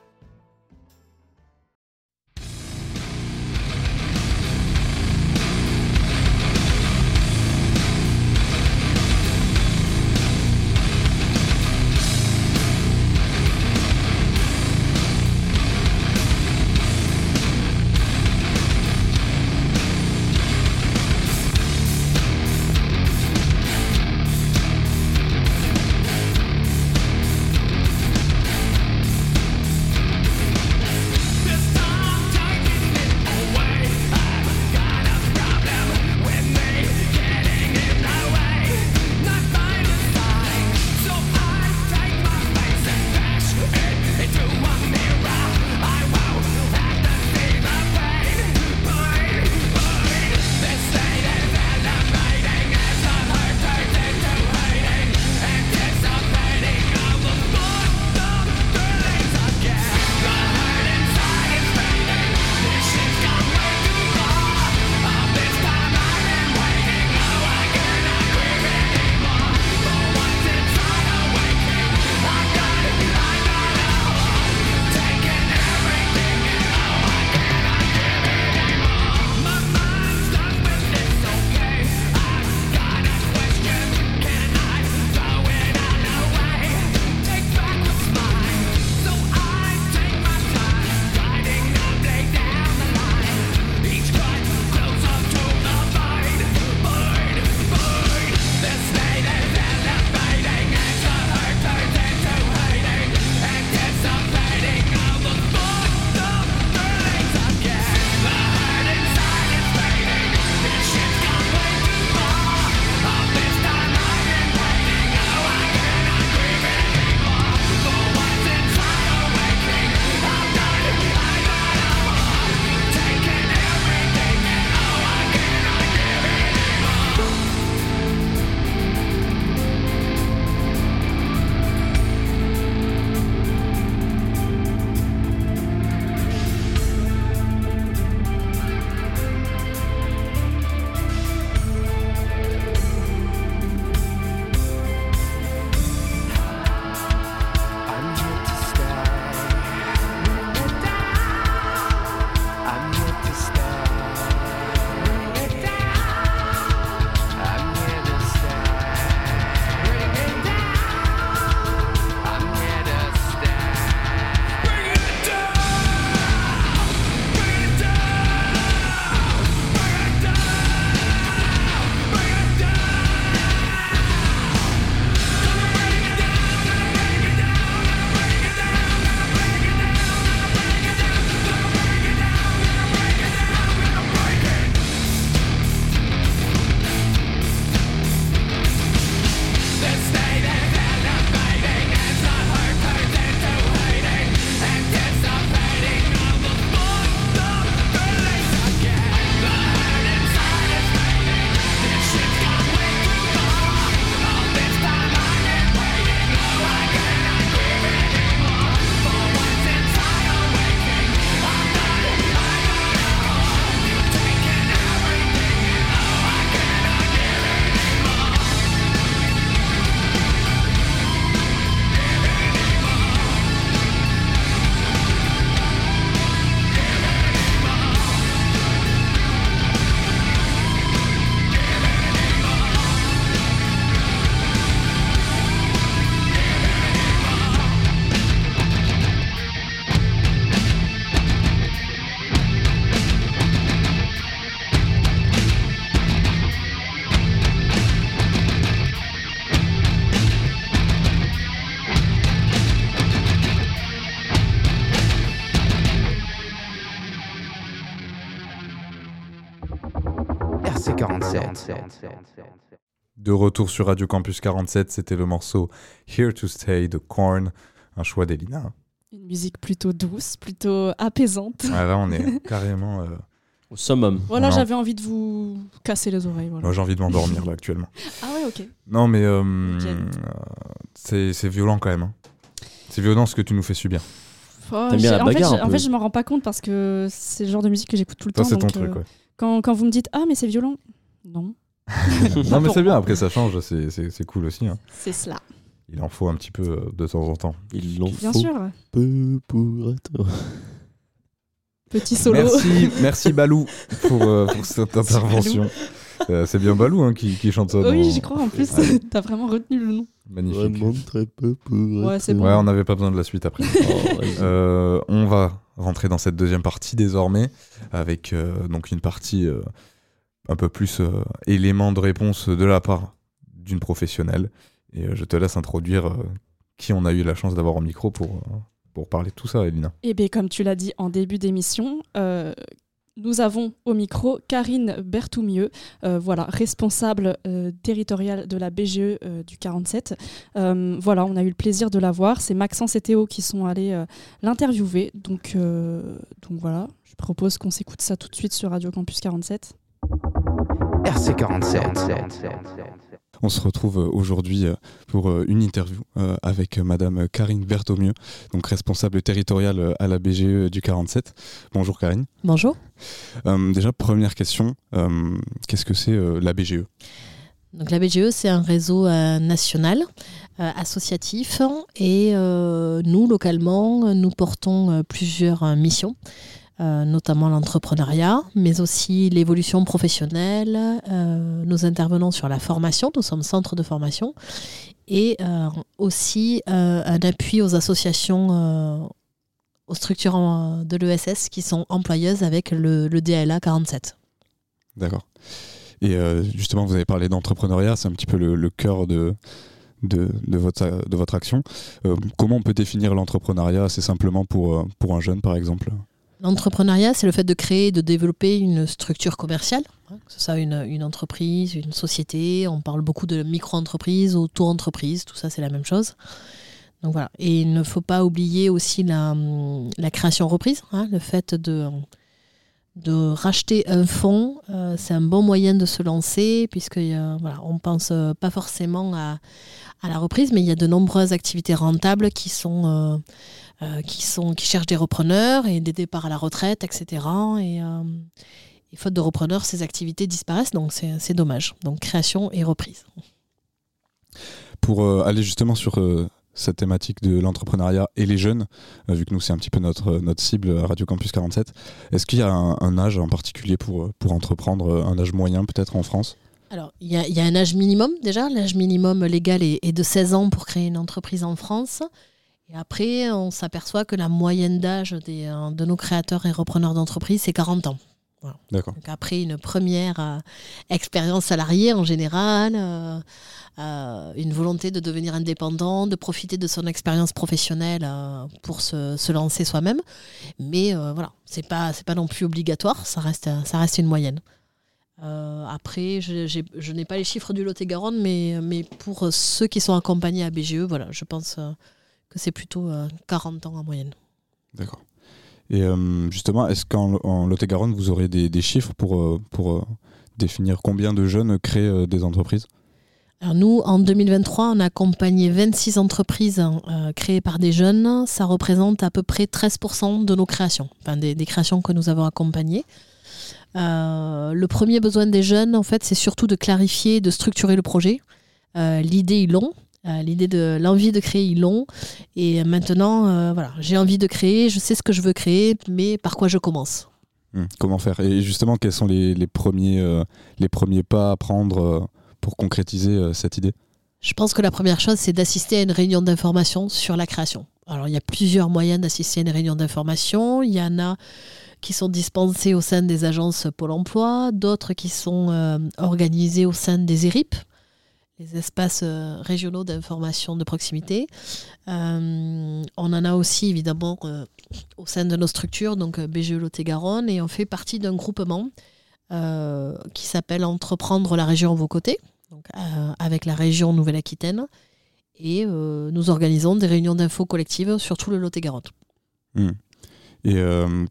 Retour sur Radio Campus 47, c'était le morceau Here to Stay de Korn, un choix d'Elina. Une musique plutôt douce, plutôt apaisante. Ah, là, on est carrément. euh, Au summum. Voilà, j'avais envie de vous casser les oreilles. Voilà. Moi, j'ai envie de m'endormir là actuellement. Ah ouais, ok. Non, mais euh, euh, c'est violent quand même. hein. C'est violent ce que tu nous fais subir. Oh, bien la en, fait, en fait, je m'en rends pas compte parce que c'est le genre de musique que j'écoute tout le Toi, temps. c'est ton donc, truc, euh, ouais. quand, quand vous me dites Ah, mais c'est violent, non, non, mais pour c'est bien, après ça change, c'est- cool aussi. hein. c'est cela. Il en faut un petit peu euh, de temps en temps. Il l'en Bien faut sûr. peu pour être. Petit solo. Merci, merci Balou pour, euh, pour cette intervention. Euh, c'est bien Balou hein, qui, qui chante ça. oui, dans- j'y crois en plus. Ouais, T'as vraiment retenu le nom. magnifique. Vraiment très peu pour Ouais, être. c'est bon. Ouais, on n'avait pas besoin de la suite après. Oh. Euh, on va rentrer dans cette deuxième partie désormais avec euh, donc une partie euh, un peu plus euh, élément de réponse de la part d'une professionnelle. Et euh, je te laisse introduire euh, qui on a eu la chance d'avoir au micro pour, parler de tout ça, Elina. Eh bien, comme tu l'as dit en début d'émission, nous avons au micro Karine Berthoumieux, voilà, responsable territoriale de la BGE du 47. Euh, voilà, on a eu le plaisir de la voir. C'est Maxence et Théo qui sont allés l'interviewer. Donc, donc voilà, je propose qu'on s'écoute ça tout de suite sur Radio Campus 47. RC47. On se retrouve euh, aujourd'hui euh, pour euh, une interview avec Madame Karine Berthomieux, donc responsable territoriale à la BGE du 47. Bonjour Karine. Bonjour. Euh, déjà, première question, euh, qu'est-ce que c'est euh, la BGE Donc la BGE, c'est un réseau euh, national euh, associatif et euh, nous, localement, nous portons euh, plusieurs euh, missions, euh, notamment l'entrepreneuriat, mais aussi l'évolution professionnelle. Euh, nous intervenons sur la formation, nous sommes centre de formation, et euh, aussi un appui aux associations, aux structures de l'ESS qui sont employeuses avec le, le DLA 47. D'accord. Et justement, vous avez parlé d'entrepreneuriat, c'est un petit peu le, cœur de, de, votre, de votre action. Comment on peut définir l'entrepreneuriat? Assez simplement pour, pour un jeune, par exemple? L'entrepreneuriat, c'est le fait de créer de développer une structure commerciale, hein, que ce soit une, une entreprise, une société. On parle beaucoup de micro-entreprise, auto-entreprise, tout ça, c'est la même chose. Donc voilà. Et il ne faut pas oublier aussi la, la création-reprise, hein, le fait de, de racheter un fonds. euh, c'est un bon moyen de se lancer, puisque euh, voilà, on pense euh, pas forcément à, à la reprise, mais il y a de nombreuses activités rentables qui sont. euh, euh, qui, sont, qui cherchent des repreneurs et des départs à la retraite, etc. Et, euh, et faute de repreneurs, ces activités disparaissent, donc c'est c'est dommage. Donc création et reprise. Pour euh, aller justement sur cette thématique de l'entrepreneuriat et les jeunes, vu que nous c'est un petit peu notre, notre cible à Radio Campus 47, est-ce qu'il y a un, un âge en particulier pour, pour entreprendre, un âge moyen peut-être en France? Alors, il y, y a un âge minimum déjà. L'âge minimum légal est, est de 16 ans pour créer une entreprise en France. Et après, on s'aperçoit que la moyenne d'âge des, euh, de nos créateurs et repreneurs d'entreprise, c'est 40 ans. Voilà. D'accord. Donc après une première euh, expérience salariée en général, euh, euh, une volonté de devenir indépendant, de profiter de son expérience professionnelle pour se, se lancer soi-même. Mais voilà, c'est pas c'est pas non plus obligatoire, ça reste ça reste une moyenne. Après, je, j'ai- je n'ai pas les chiffres du Lot-et-Garonne, mais, mais pour ceux qui sont accompagnés à BGE, voilà, je pense c'est plutôt euh, 40 ans en moyenne. D'accord. Et euh, justement, est-ce qu'en en Lot-et-Garonne, vous aurez des, des chiffres pour, euh, pour euh, définir combien de jeunes créent euh, des entreprises? Alors nous, en 2023, on a accompagné 26 entreprises euh, créées par des jeunes. Ça représente à peu près 13% de nos créations, enfin des, des créations que nous avons accompagnées. Euh, le premier besoin des jeunes, en fait, c'est surtout de clarifier, de structurer le projet. Euh, L'idée, ils l'ont. Euh, L'idée de l'envie de créer, ils l'ont. Et maintenant, euh, voilà, j'ai envie de créer, je sais ce que je veux créer, mais par quoi je commence? Hmm, Comment faire? Et justement, quels sont les, les premiers, euh, les premiers pas à prendre pour concrétiser cette idée? Je pense que la première chose, c'est d'assister à une réunion d'information sur la création. Alors, il y a plusieurs moyens d'assister à une réunion d'information. Il y en a qui sont dispensés au sein des agences Pôle emploi, d'autres qui sont euh, organisés au sein des ERIP, les espaces euh, régionaux d'information de proximité. Euh, on en a aussi, évidemment, euh, au sein de nos structures, donc BGE Lot-et-Garonne, et on fait partie d'un groupement qui s'appelle Entreprendre la région à vos côtés, donc, avec la région Nouvelle-Aquitaine. Et nous organisons des réunions d'infos collectives sur tout le Lot-et-Garonne. Hmm. Et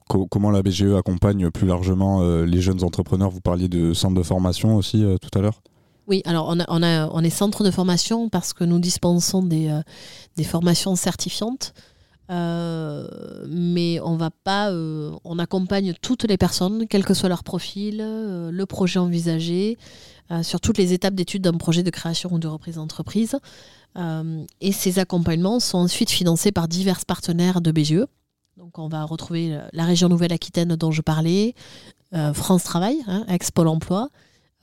co- comment la BGE accompagne plus largement les jeunes entrepreneurs? Vous parliez de centres de formation aussi tout à l'heure. Oui, alors on, a- on, a- est centre de formation parce que nous dispensons des, euh, formations certifiantes, Euh, mais on va pas, euh, on accompagne toutes les personnes, quel que soit leur profil, le projet envisagé, sur toutes les étapes d'étude d'un projet de création ou de reprise d'entreprise. Et ces accompagnements sont ensuite financés par divers partenaires de BGE. Donc on va retrouver la région Nouvelle-Aquitaine dont je parlais, France Travail, hein, ex-Pôle emploi,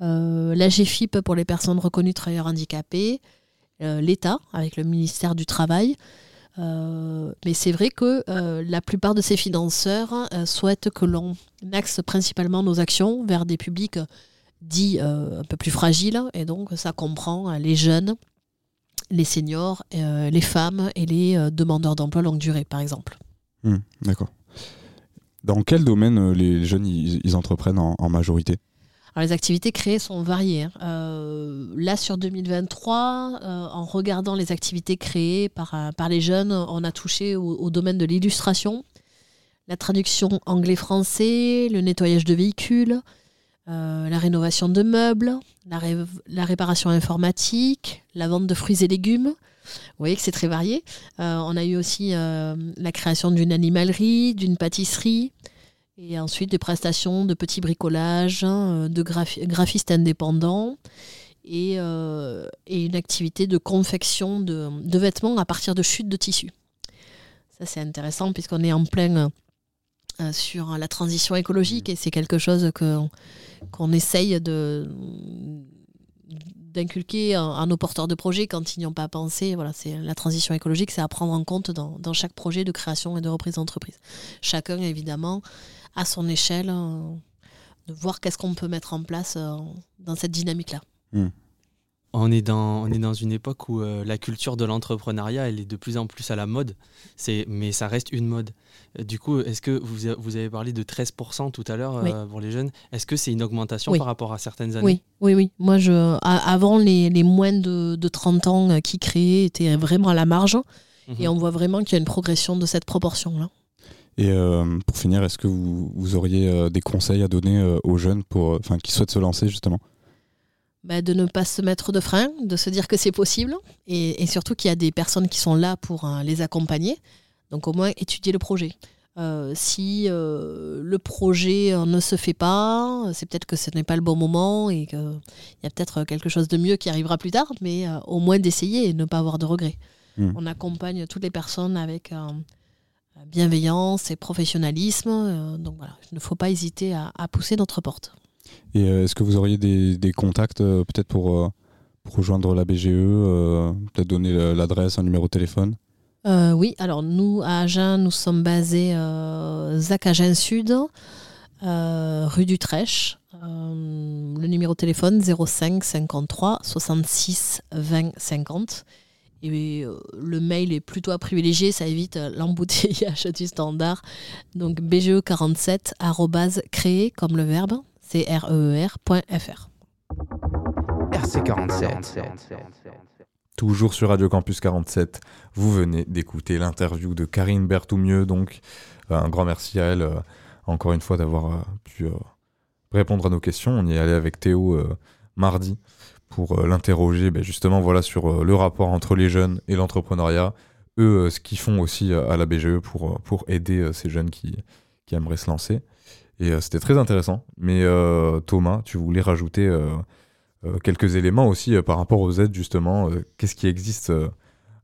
la GFIP pour les personnes reconnues travailleurs handicapés, euh, l'État avec le ministère du Travail. Euh, mais c'est vrai que euh, la plupart de ces financeurs euh, souhaitent que l'on axe principalement nos actions vers des publics dits euh, un peu plus fragiles. Et donc ça comprend euh, les jeunes, les seniors, euh, les femmes et les euh, demandeurs d'emploi longue durée, par exemple. Hmm, D'accord. Dans quel domaine euh, les jeunes ils, entreprennent en, en majorité? Les activités créées sont variées. hein. Euh, là, sur 2023, euh, en regardant les activités créées par, euh, par les jeunes, on a touché au, domaine de l'illustration, la traduction anglais-français, le nettoyage de véhicules, la rénovation de meubles, la, la réparation informatique, la vente de fruits et légumes. Vous voyez que c'est très varié. On a eu aussi la création d'une animalerie, d'une pâtisserie, et ensuite des prestations de petits bricolages, hein, de graphi- graphistes indépendants et, euh, et une activité de confection de, de vêtements à partir de chutes de tissus. Ça c'est intéressant puisqu'on est en plein euh, sur la transition écologique et c'est quelque chose qu'on essaye de d'inculquer à, nos porteurs de projets quand ils n'y ont pas pensé. Voilà, c'est la transition écologique, c'est à prendre en compte dans chaque projet de création et de reprise d'entreprise. Chacun, évidemment, à son échelle, euh, de voir qu'est-ce qu'on peut mettre en place euh, dans cette dynamique-là. On est dans, on est dans une époque où euh, la culture de l'entrepreneuriat, elle est de plus en plus à la mode, c'est, mais ça reste une mode. Du coup, est-ce que vous, a- vous avez parlé de 13% tout à l'heure euh, Oui. pour les jeunes Est-ce que c'est une augmentation Oui. par rapport à certaines années? Oui, oui, oui. Moi, je, avant, les, les moins de, de 30 ans qui créaient étaient vraiment à la marge. Et on voit vraiment qu'il y a une progression de cette proportion-là. Et euh, pour finir, est-ce que vous, vous auriez euh, des conseils à donner euh, aux jeunes pour, qui souhaitent se lancer justement? Bah, de ne pas se mettre de frein, de se dire que c'est possible, et, et surtout qu'il y a des personnes qui sont là pour euh, les accompagner. Donc au moins étudier le projet. Euh, si euh, le projet euh, ne se fait pas, c'est peut-être que ce n'est pas le bon moment et qu'il y a peut-être quelque chose de mieux qui arrivera plus tard, mais au moins d'essayer et ne pas avoir de regrets. Mm. On accompagne toutes les personnes avec bienveillance et professionnalisme. euh, donc voilà, il ne faut pas hésiter à- à pousser notre porte. Et euh, est-ce que vous auriez des, des contacts euh, peut-être pour, pour rejoindre la BGE, peut-être donner l'adresse, un numéro de téléphone? Euh, oui, alors nous, à Agen, nous sommes basés euh, Zac Agen Sud, euh, rue du Trèche. Euh, le numéro de téléphone 05 53 66 20 50. Et euh, le mail est plutôt à privilégier, ça évite euh, l'embouteillage du standard. Donc bge47 créer comme le verbe, c r e e r.fr. RC47. Toujours sur Radio Campus 47, vous venez d'écouter l'interview de Karine Berthoumieux, donc euh, un grand merci à elle, encore une fois, d'avoir pu répondre à nos questions. On y est allé avec Théo euh, mardi pour euh, l'interroger ben, justement voilà, sur euh, le rapport entre les jeunes et l'entrepreneuriat, eux, euh, ce qu'ils font aussi à la BGE pour, pour aider ces jeunes qui, qui aimeraient se lancer. Et c'était très intéressant. Mais Thomas, tu voulais rajouter quelques éléments aussi par rapport aux aides, justement. Qu'est-ce qui existe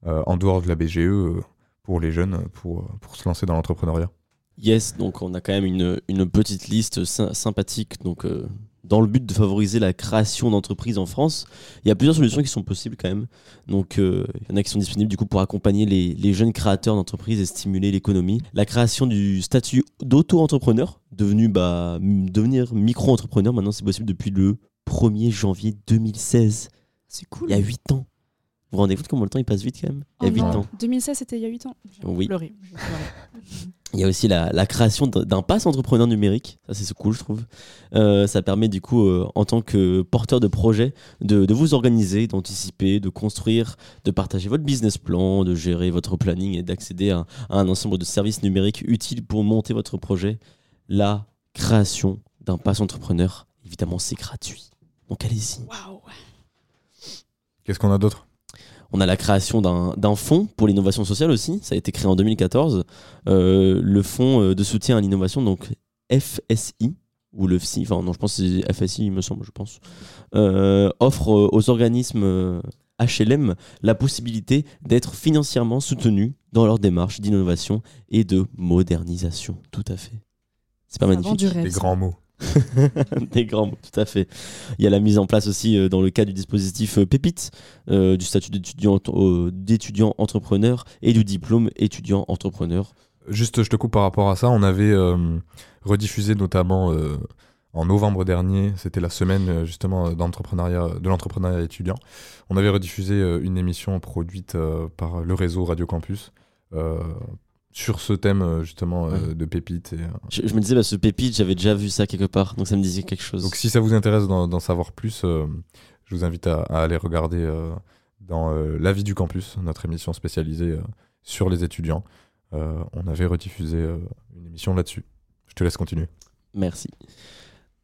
en dehors de la BGE pour les jeunes, pour, pour se lancer dans l'entrepreneuriat? Yes, donc on a quand même une, une petite liste sy- sympathique. Donc, dans le but de favoriser la création d'entreprises en France, il y a plusieurs solutions qui sont possibles quand même. Donc, euh, il y en a qui sont disponibles du coup pour accompagner les, les jeunes créateurs d'entreprises et stimuler l'économie. La création du statut d'auto-entrepreneur, devenu bah, devenir micro-entrepreneur, maintenant c'est possible depuis le 1er janvier 2016. C'est cool. Il y a 8 ans. Vous vous rendez compte comment le temps il passe vite quand même? Il y a Oh 8 non, ans. 2016, c'était il y a 8 ans. Oui. pleuré. Il y a aussi la, création d'un- pass entrepreneur numérique. Ça, c'est cool, je trouve. Euh, ça permet, du coup, euh, en tant que porteur de projet, de, vous organiser, d'anticiper, de construire, de partager votre business plan, de gérer votre planning et d'accéder à, un ensemble de services numériques utiles pour monter votre projet. La création d'un pass entrepreneur, évidemment, c'est gratuit. Donc, allez-y. Qu'est-ce qu'on a d'autre? On a la création d'un fonds pour l'innovation sociale aussi. Ça a été créé en 2014. Euh, le fonds euh, de soutien à l'innovation, donc FSI, ou le FSI, enfin non, je pense que c'est FSI, il me semble, je pense, euh, offre aux organismes euh, HLM la possibilité d'être financièrement soutenus dans leur démarche d'innovation et de modernisation. Tout à fait. C'est pas magnifique Des grands mots. des grands mots, tout à fait. Il y a la mise en place aussi euh, dans le cadre du dispositif euh, Pépite, euh, du statut d'étudiant euh, d'étudiant entrepreneur et du diplôme étudiant entrepreneur. Juste, je te coupe par rapport à ça. On avait rediffusé notamment en novembre dernier, c'était la semaine justement d'entrepreneuriat, de l'entrepreneuriat étudiant. On avait rediffusé une émission produite par le réseau Radio Campus sur ce thème euh, justement euh, de pépites. Et, euh, Je, je me disais, bah, ce Pépite, j'avais déjà vu ça quelque part, donc ça me disait quelque chose. Donc si ça vous intéresse d'en savoir plus, je vous invite à, à aller regarder dans La vie du campus, notre émission spécialisée sur les étudiants. On avait rediffusé une émission là-dessus. Je te laisse continuer. Merci.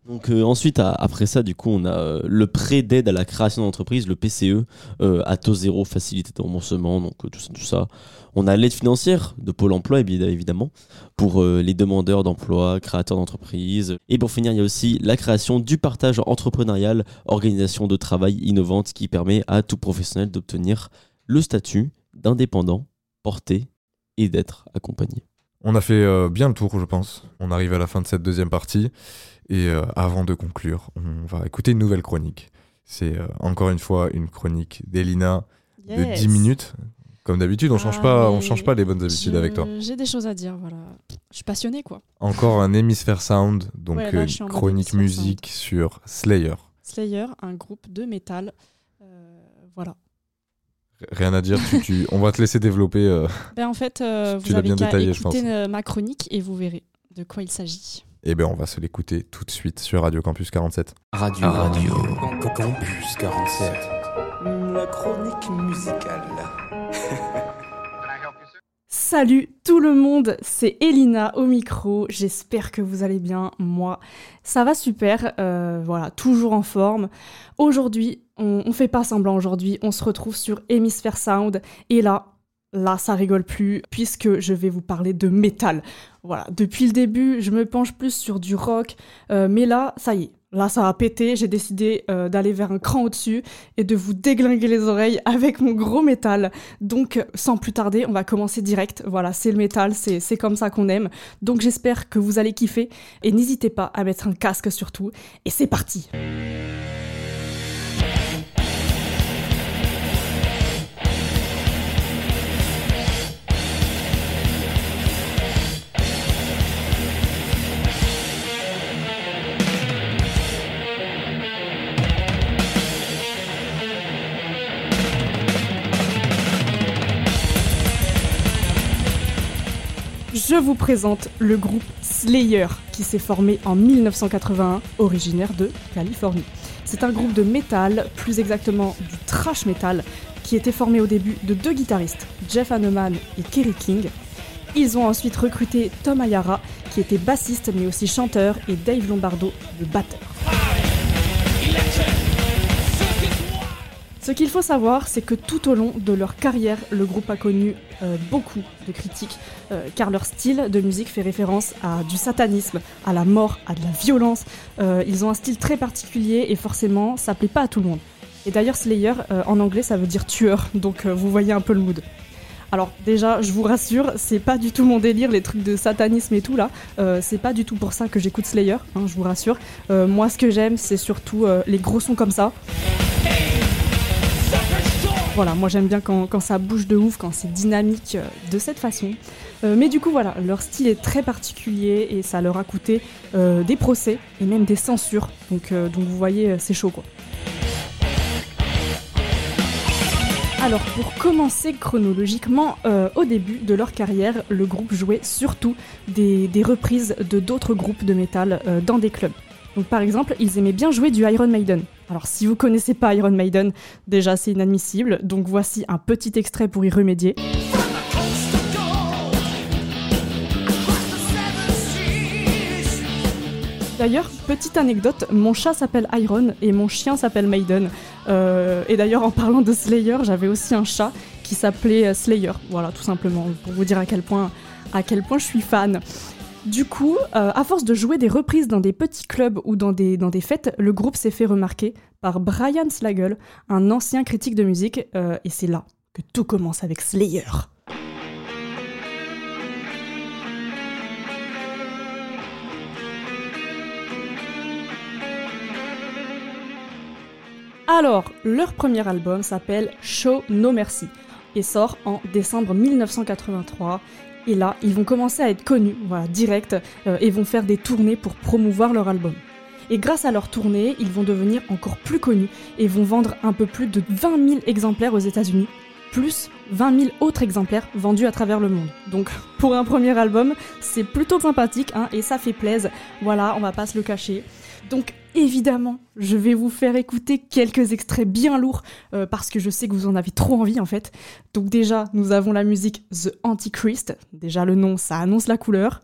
Donc euh, ensuite, après ça, du coup, on a euh, le prêt d'aide à la création d'entreprise, le PCE, euh, à taux zéro, facilité de remboursement, donc tout, ça, tout ça. On a l'aide financière de Pôle emploi, évi- évidemment, pour les demandeurs d'emploi, créateurs d'entreprise. Et pour finir, il y a aussi la création du partage entrepreneurial, organisation de travail innovante qui permet à tout professionnel d'obtenir le statut d'indépendant, porté et d'être accompagné. On a fait bien le tour, je pense. On arrive à la fin de cette deuxième partie. Et euh, avant de conclure, on va écouter une nouvelle chronique. C'est euh, encore une fois une chronique d'Elina de Yes. 10 minutes. Comme d'habitude, on change Ah, pas, on mais change pas les bonnes habitudes je- avec toi. J'ai des choses à dire, voilà. Je suis passionnée, quoi. Encore un hémisphère sound, donc Ouais, là, euh, une mode chronique musique sur Slayer. Slayer, un groupe de métal. Euh, voilà. Rien à dire, tu, tu- on va te laisser développer. euh, Ben, en fait, euh, Tu vous l'as avez bien détaillé, je écouter pense. euh, ma chronique et vous verrez de quoi il s'agit. Eh bien, on va se l'écouter tout de suite sur Radio Campus 47. Radio, Radio, Campus 47. La chronique musicale. Salut tout le monde, c'est Elina au micro. J'espère que vous allez bien. Moi, ça va super. euh, voilà, toujours en forme. Aujourd'hui, on, on fait pas semblant. Aujourd'hui, on se retrouve sur Hemisphere Sound. Et là, là, ça rigole plus puisque je vais vous parler de métal. Voilà, depuis le début, je me penche plus sur du rock. euh, mais là, ça y est. Là, ça a pété. J'ai décidé euh, d'aller vers un cran au-dessus et de vous déglinguer les oreilles avec mon gros métal. Donc, sans plus tarder, on va commencer direct. Voilà, c'est le métal, c'est comme ça qu'on aime. Donc, j'espère que vous allez kiffer. Et n'hésitez pas à mettre un casque surtout. Et c'est parti! Je vous présente le groupe Slayer qui s'est formé en 1981, originaire de Californie. C'est un groupe de métal, plus exactement du thrash metal, qui était formé au début de deux guitaristes, Jeff Hanneman et Kerry King. Ils ont ensuite recruté Tom Ayara, qui était bassiste mais aussi chanteur, et Dave Lombardo, le batteur. Ce qu'il faut savoir, c'est que tout au long de leur carrière, le groupe a connu euh, beaucoup de critiques, euh, car leur style de musique fait référence à du satanisme, à la mort, à de la violence. Euh, ils ont un style très particulier et forcément, ça plaît pas à tout le monde. Et d'ailleurs, Slayer, en anglais, ça veut dire tueur, donc vous voyez un peu le mood. Alors déjà, je vous rassure, c'est pas du tout mon délire, les trucs de satanisme et tout là. C'est pas du tout pour ça que j'écoute Slayer, hein, je vous rassure. Moi, ce que j'aime, c'est surtout les gros sons comme ça. Voilà, moi j'aime bien quand, ça bouge de ouf, quand c'est dynamique euh, de cette façon. Euh, mais du coup, voilà, leur style est très particulier et ça leur a coûté euh, des procès et même des censures. Donc, donc vous voyez, c'est chaud quoi. Alors pour commencer chronologiquement, au début de leur carrière, le groupe jouait surtout des, des reprises de d'autres groupes de métal dans des clubs. Donc par exemple, ils aimaient bien jouer du Iron Maiden. Alors si vous connaissez pas Iron Maiden, déjà c'est inadmissible, donc voici un petit extrait pour y remédier. D'ailleurs, petite anecdote, mon chat s'appelle Iron et mon chien s'appelle Maiden. Euh, et d'ailleurs, en parlant de Slayer, j'avais aussi un chat qui s'appelait euh, Slayer. Voilà, tout simplement, pour vous dire à quel point, à quel point je suis fan. Du coup, euh, à force de jouer des reprises dans des petits clubs ou dans des, fêtes, le groupe s'est fait remarquer par Brian Slagle, un ancien critique de musique, euh, et c'est là que tout commence avec Slayer. Alors, leur premier album s'appelle Show No Mercy et sort en décembre 1983. Et là, ils vont commencer à être connus, voilà, direct, euh, et vont faire des tournées pour promouvoir leur album. Et grâce à leur tournée, ils vont devenir encore plus connus et vont vendre un peu plus de 20 000 exemplaires aux États-Unis, plus 20 000 autres exemplaires vendus à travers le monde. Donc, pour un premier album, c'est plutôt sympathique hein, et ça fait plaisir. Voilà, on va pas se le cacher. Donc, évidemment, je vais vous faire écouter quelques extraits bien lourds euh, parce que je sais que vous en avez trop envie en fait. Donc, déjà, nous avons la musique The Antichrist. Déjà, le nom, ça annonce la couleur.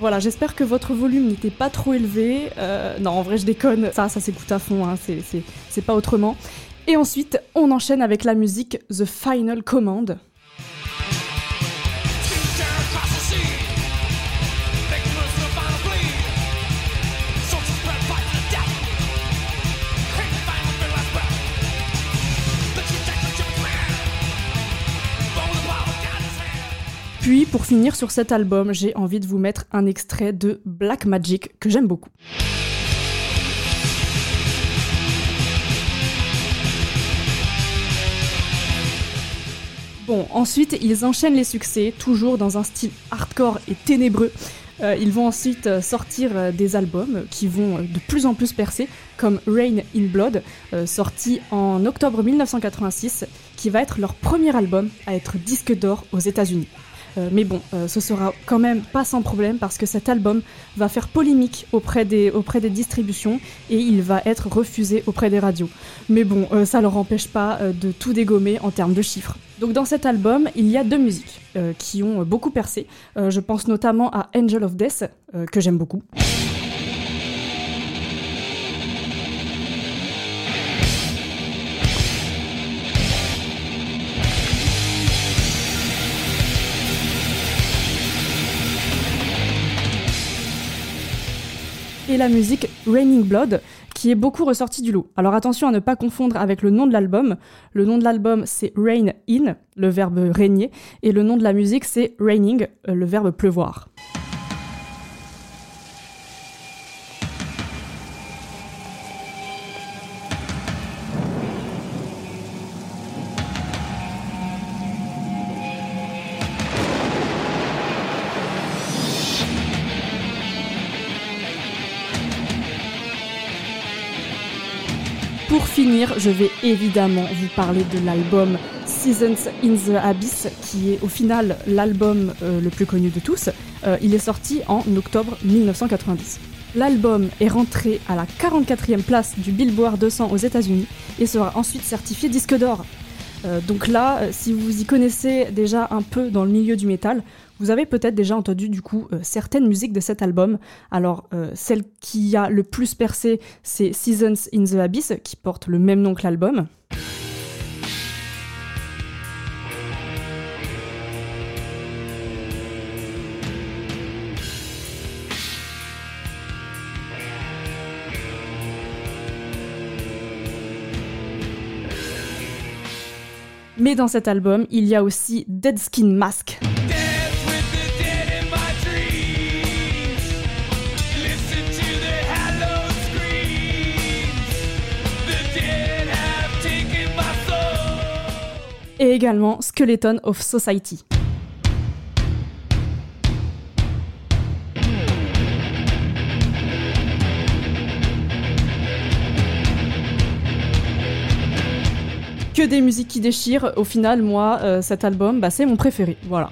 Voilà, j'espère que votre volume n'était pas trop élevé. Euh, non, en vrai, je déconne. Ça, ça s'écoute à fond, hein. c'est- pas autrement. Et ensuite, on enchaîne avec la musique The Final Command. Puis, pour finir sur cet album, j'ai envie de vous mettre un extrait de Black Magic que j'aime beaucoup. Bon, ensuite, ils enchaînent les succès, toujours dans un style hardcore et ténébreux. Euh, ils vont ensuite euh, sortir euh, des albums qui vont de plus en plus percer, comme Rain in Blood, sorti en octobre 1986, qui va être leur premier album à être disque d'or aux États-Unis. Euh, mais bon, euh, ce sera quand même pas sans problème parce que cet album va faire polémique auprès des, distributions et il va être refusé auprès des radios. Mais bon, euh, ça leur empêche pas de tout dégommer en termes de chiffres. Donc dans cet album, il y a deux musiques qui ont beaucoup percé. Je pense notamment à Angel of Death, que j'aime beaucoup. La musique Raining Blood, qui est beaucoup ressortie du lot. Alors attention à ne pas confondre avec le nom de l'album. Le nom de l'album, c'est Rain In, le verbe régner, et le nom de la musique, c'est Raining, euh, le verbe pleuvoir. Je vais évidemment vous parler de l'album Seasons in the Abyss, qui est au final l'album euh, le plus connu de tous. Euh, il est sorti en octobre 1990. L'album est rentré à la 44e place du Billboard 200 aux États-Unis et sera ensuite certifié disque d'or. Euh, donc là, euh, si vous y connaissez déjà un peu dans le milieu du métal, vous avez peut-être déjà entendu du coup euh, certaines musiques de cet album. Alors celle qui a le plus percé, c'est Seasons in the Abyss, qui porte le même nom que l'album. Mais dans cet album, il y a aussi Dead Skin Mask. Et également Skeleton of Society. Que des musiques qui déchirent. Au final, moi, euh, cet album, bah, c'est mon préféré. Voilà.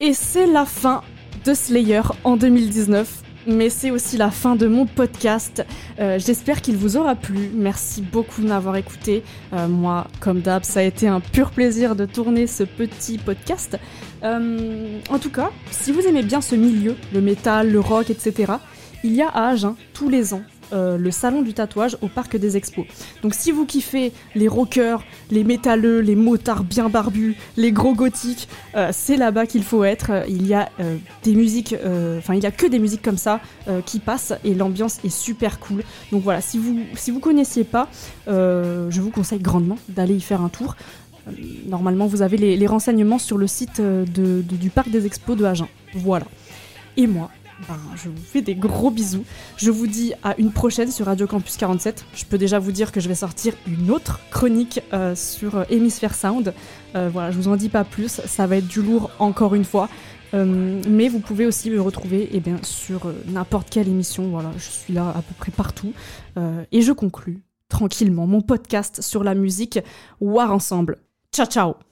Et c'est la fin de Slayer en 2019. Mais c'est aussi la fin de mon podcast. Euh, J'espère qu'il vous aura plu. Merci beaucoup de m'avoir écouté. Euh, moi, comme d'hab, ça a été un pur plaisir de tourner ce petit podcast. En tout cas, si vous aimez bien ce milieu, le métal, le rock, etc., il y a à Agen, tous les ans, euh, le salon du tatouage au parc des expos. Donc si vous kiffez les rockers, les métalleux, les motards bien barbus, les gros gothiques, euh, c'est là-bas qu'il faut être. Euh, Il y a des musiques, enfin il y a que des musiques comme ça qui passent et l'ambiance est super cool. Donc voilà, si vous si vous connaissiez pas, je vous conseille grandement d'aller y faire un tour. Normalement, vous avez les, renseignements sur le site de- du parc des expos de Agen. Voilà. Et moi, ben, je vous fais des gros bisous. Je vous dis à une prochaine sur Radio Campus 47. Je peux déjà vous dire que je vais sortir une autre chronique euh, sur euh, Hémisphère Sound. Euh, voilà, je vous en dis pas plus. Ça va être du lourd encore une fois. Mais vous pouvez aussi me retrouver eh bien, sur n'importe quelle émission. Voilà, je suis là à peu près partout. Et je conclus tranquillement mon podcast sur la musique War Ensemble. Ciao ciao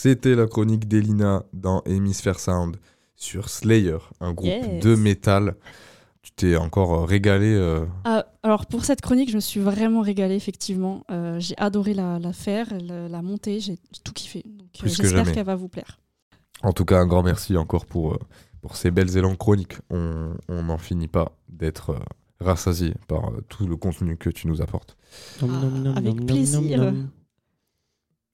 C'était la chronique d'Elina dans Hemisphere Sound sur Slayer, un groupe Yes. de métal. Tu t'es encore euh, régalé. euh, Ah, alors pour cette chronique, je me suis vraiment régalée, effectivement. Euh, j'ai adoré la, la faire, la, la monter, j'ai tout kiffé. Donc euh, Plus que j'espère qu'elle va vous plaire. En tout cas, un grand merci encore pour, pour ces belles élans chroniques. On n'en finit pas d'être rassasié par tout le contenu que tu nous apportes. avec plaisir.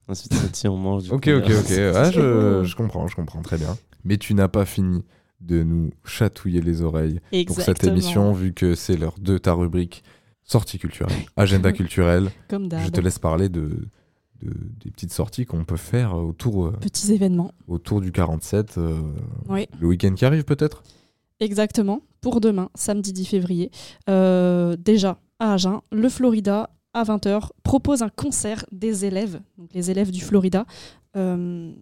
Ensuite, ça tient, on mange. du Ok, coup, ok, ok. Ouais, je, je comprends, je comprends très bien. Mais tu n'as pas fini de nous chatouiller les oreilles pour cette émission, vu que c'est l'heure de ta rubrique sortie culturelle, agenda culturel. Comme d'hab. Je te laisse parler de, de- des petites sorties qu'on peut faire autour, euh, Petits événements. autour du 47. euh, Oui. Le week-end qui arrive, peut-être? Exactement. Pour demain, samedi 10 février. Euh, déjà, à Agen, le Florida, à 20h, propose un concert des élèves, donc les élèves du Florida. Euh,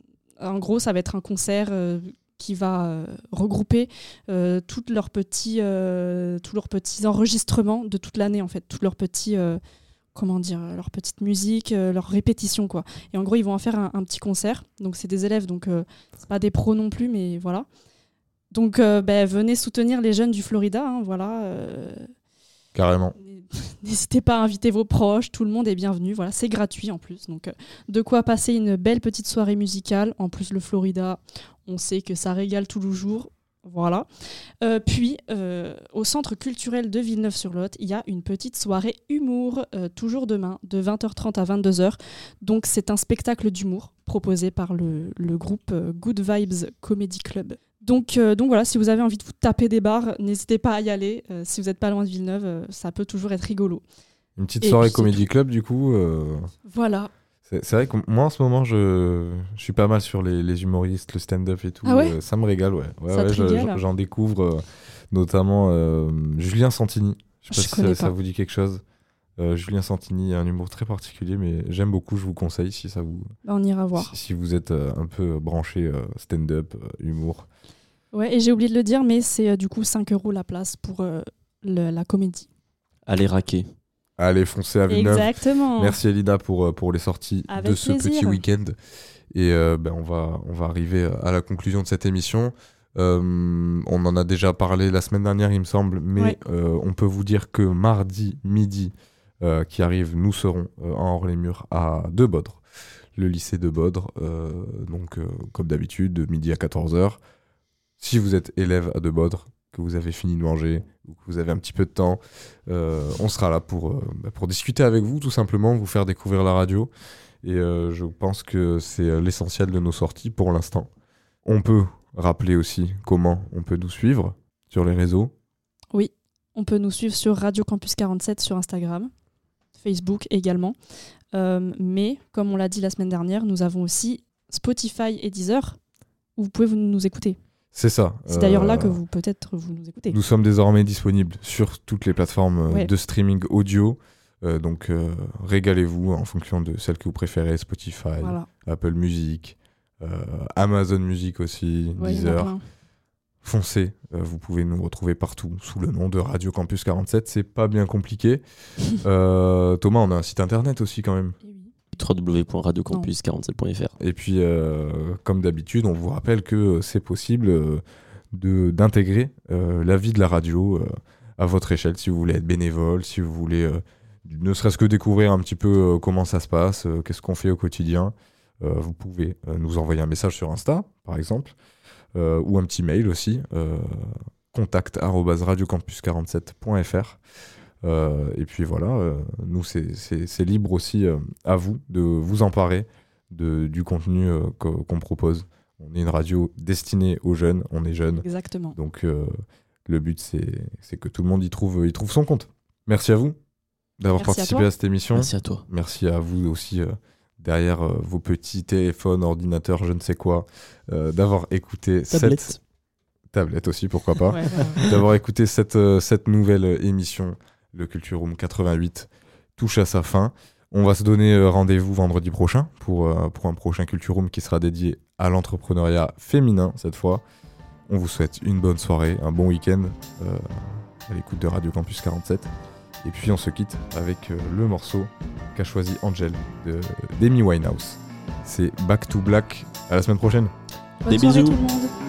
en gros, ça va être un concert euh, qui va euh, regrouper toutes leurs petits, tous leurs petits enregistrements de toute l'année, en fait, toutes leurs petits. comment dire, leur petite musique, leurs répétitions quoi. Et en gros, ils vont en faire un, petit concert. Donc c'est des élèves, donc c'est pas des pros non plus, mais voilà. Donc ben, venez soutenir les jeunes du Florida, hein, voilà. N'hésitez pas à inviter vos proches, tout le monde est bienvenu. Voilà, c'est gratuit en plus. Donc, euh, de quoi passer une belle petite soirée musicale. En plus, le Florida, on sait que ça régale tous les jours. Voilà. Euh, puis, euh, au centre culturel de Villeneuve-sur-Lot, il y a une petite soirée humour, toujours demain, de 20h30 à 22h. Donc, c'est un spectacle d'humour proposé par le, le groupe Good Vibes Comedy Club. Donc, euh, donc voilà, si vous avez envie de vous taper des barres, n'hésitez pas à y aller. Euh, si vous n'êtes pas loin de Villeneuve, euh, ça peut toujours être rigolo. Une petite Et soirée puis, Comedy Club, du coup. Voilà. C'est vrai que moi en ce moment je, je suis pas mal sur les, les humoristes, le stand-up et tout. Ah ouais ça me régale, ouais. ouais, ouais, je- J'en découvre euh, notamment euh, Julien Santini. Je sais Je pas si connais ça, ça pas. vous dit quelque chose. Euh, Julien Santini a un humour très particulier, mais j'aime beaucoup. Je vous conseille si ça vous. Bah, on ira voir. Si, si vous êtes euh, un peu branché euh, stand-up, euh, humour. Ouais, et j'ai oublié de le dire, mais c'est euh, du coup 5 euros la place pour euh, le- la comédie. Allez raquer. Allez, foncez à Villeneuve. Exactement. Merci Elina pour, pour les sorties Avec de ce plaisir. petit week-end. Et euh, ben, on, va, on va arriver à la conclusion de cette émission. Euh, on en a déjà parlé la semaine dernière, il me semble, mais Ouais. euh, on peut vous dire que mardi midi euh, qui arrive, nous serons euh, en Hors-les-Murs à De Bodre, le lycée de Bodre. euh, donc, comme d'habitude, de midi à 14h. Si vous êtes élève à De Bodre, que vous avez fini de manger ou que vous avez un petit peu de temps, on sera là pour, bah, pour discuter avec vous, tout simplement, vous faire découvrir la radio. Et je pense que c'est l'essentiel de nos sorties pour l'instant. On peut rappeler aussi comment on peut nous suivre sur les réseaux. Oui, on peut nous suivre sur Radio Campus 47 sur Instagram, Facebook également. Euh, mais comme on l'a dit la semaine dernière, nous avons aussi Spotify et Deezer où vous pouvez vous nous écouter. C'est ça. C'est d'ailleurs là Euh, que vous peut-être vous nous écoutez. Nous sommes désormais disponibles sur toutes les plateformes euh, Ouais. de streaming audio. Euh, donc régalez-vous en fonction de celle que vous préférez, Spotify, Voilà. Apple Music, Amazon Music aussi, Ouais, Deezer. Foncez, euh, vous pouvez nous retrouver partout sous le nom de Radio Campus 47, c'est pas bien compliqué. Euh, Thomas, on a un site internet aussi quand même. www.radiocampus47.fr. Et puis, euh, comme d'habitude, on vous rappelle que c'est possible euh, de d'intégrer euh, la vie de la radio euh, à votre échelle, si vous voulez être bénévole, si vous voulez euh, ne serait-ce que découvrir un petit peu euh, comment ça se passe, euh, qu'est-ce qu'on fait au quotidien. euh, vous pouvez euh, nous envoyer un message sur Insta, par exemple, euh, ou un petit mail aussi, euh, contact arobase radiocampus47.fr. Euh, et puis voilà, euh, nous, c'est- libre aussi euh, à vous de vous emparer de, du contenu euh, qu'o- qu'on propose. On est une radio destinée aux jeunes, on est jeunes. Exactement. Donc euh, le but, c'est c'est que tout le monde y trouve, y trouve son compte. Merci à vous d'avoir à participé à, cette émission. Merci à toi. Merci à vous aussi euh, derrière euh, vos petits téléphones, ordinateurs, je ne sais quoi, euh, d'avoir écouté Tablette. cette tablette aussi, pourquoi pas, Ouais, ouais, ouais. d'avoir écouté cette, euh, cette nouvelle émission, le Culture Room 88, touche à sa fin. On va se donner rendez-vous vendredi prochain pour, euh, pour un prochain Culture Room qui sera dédié à l'entrepreneuriat féminin cette fois. On vous souhaite une bonne soirée, un bon week-end euh, à l'écoute de Radio Campus 47. Et puis on se quitte avec euh, le morceau qu'a choisi Angel de d'Amy Winehouse. C'est Back to Black. À la semaine prochaine. Bonne Des bisous. tout le monde.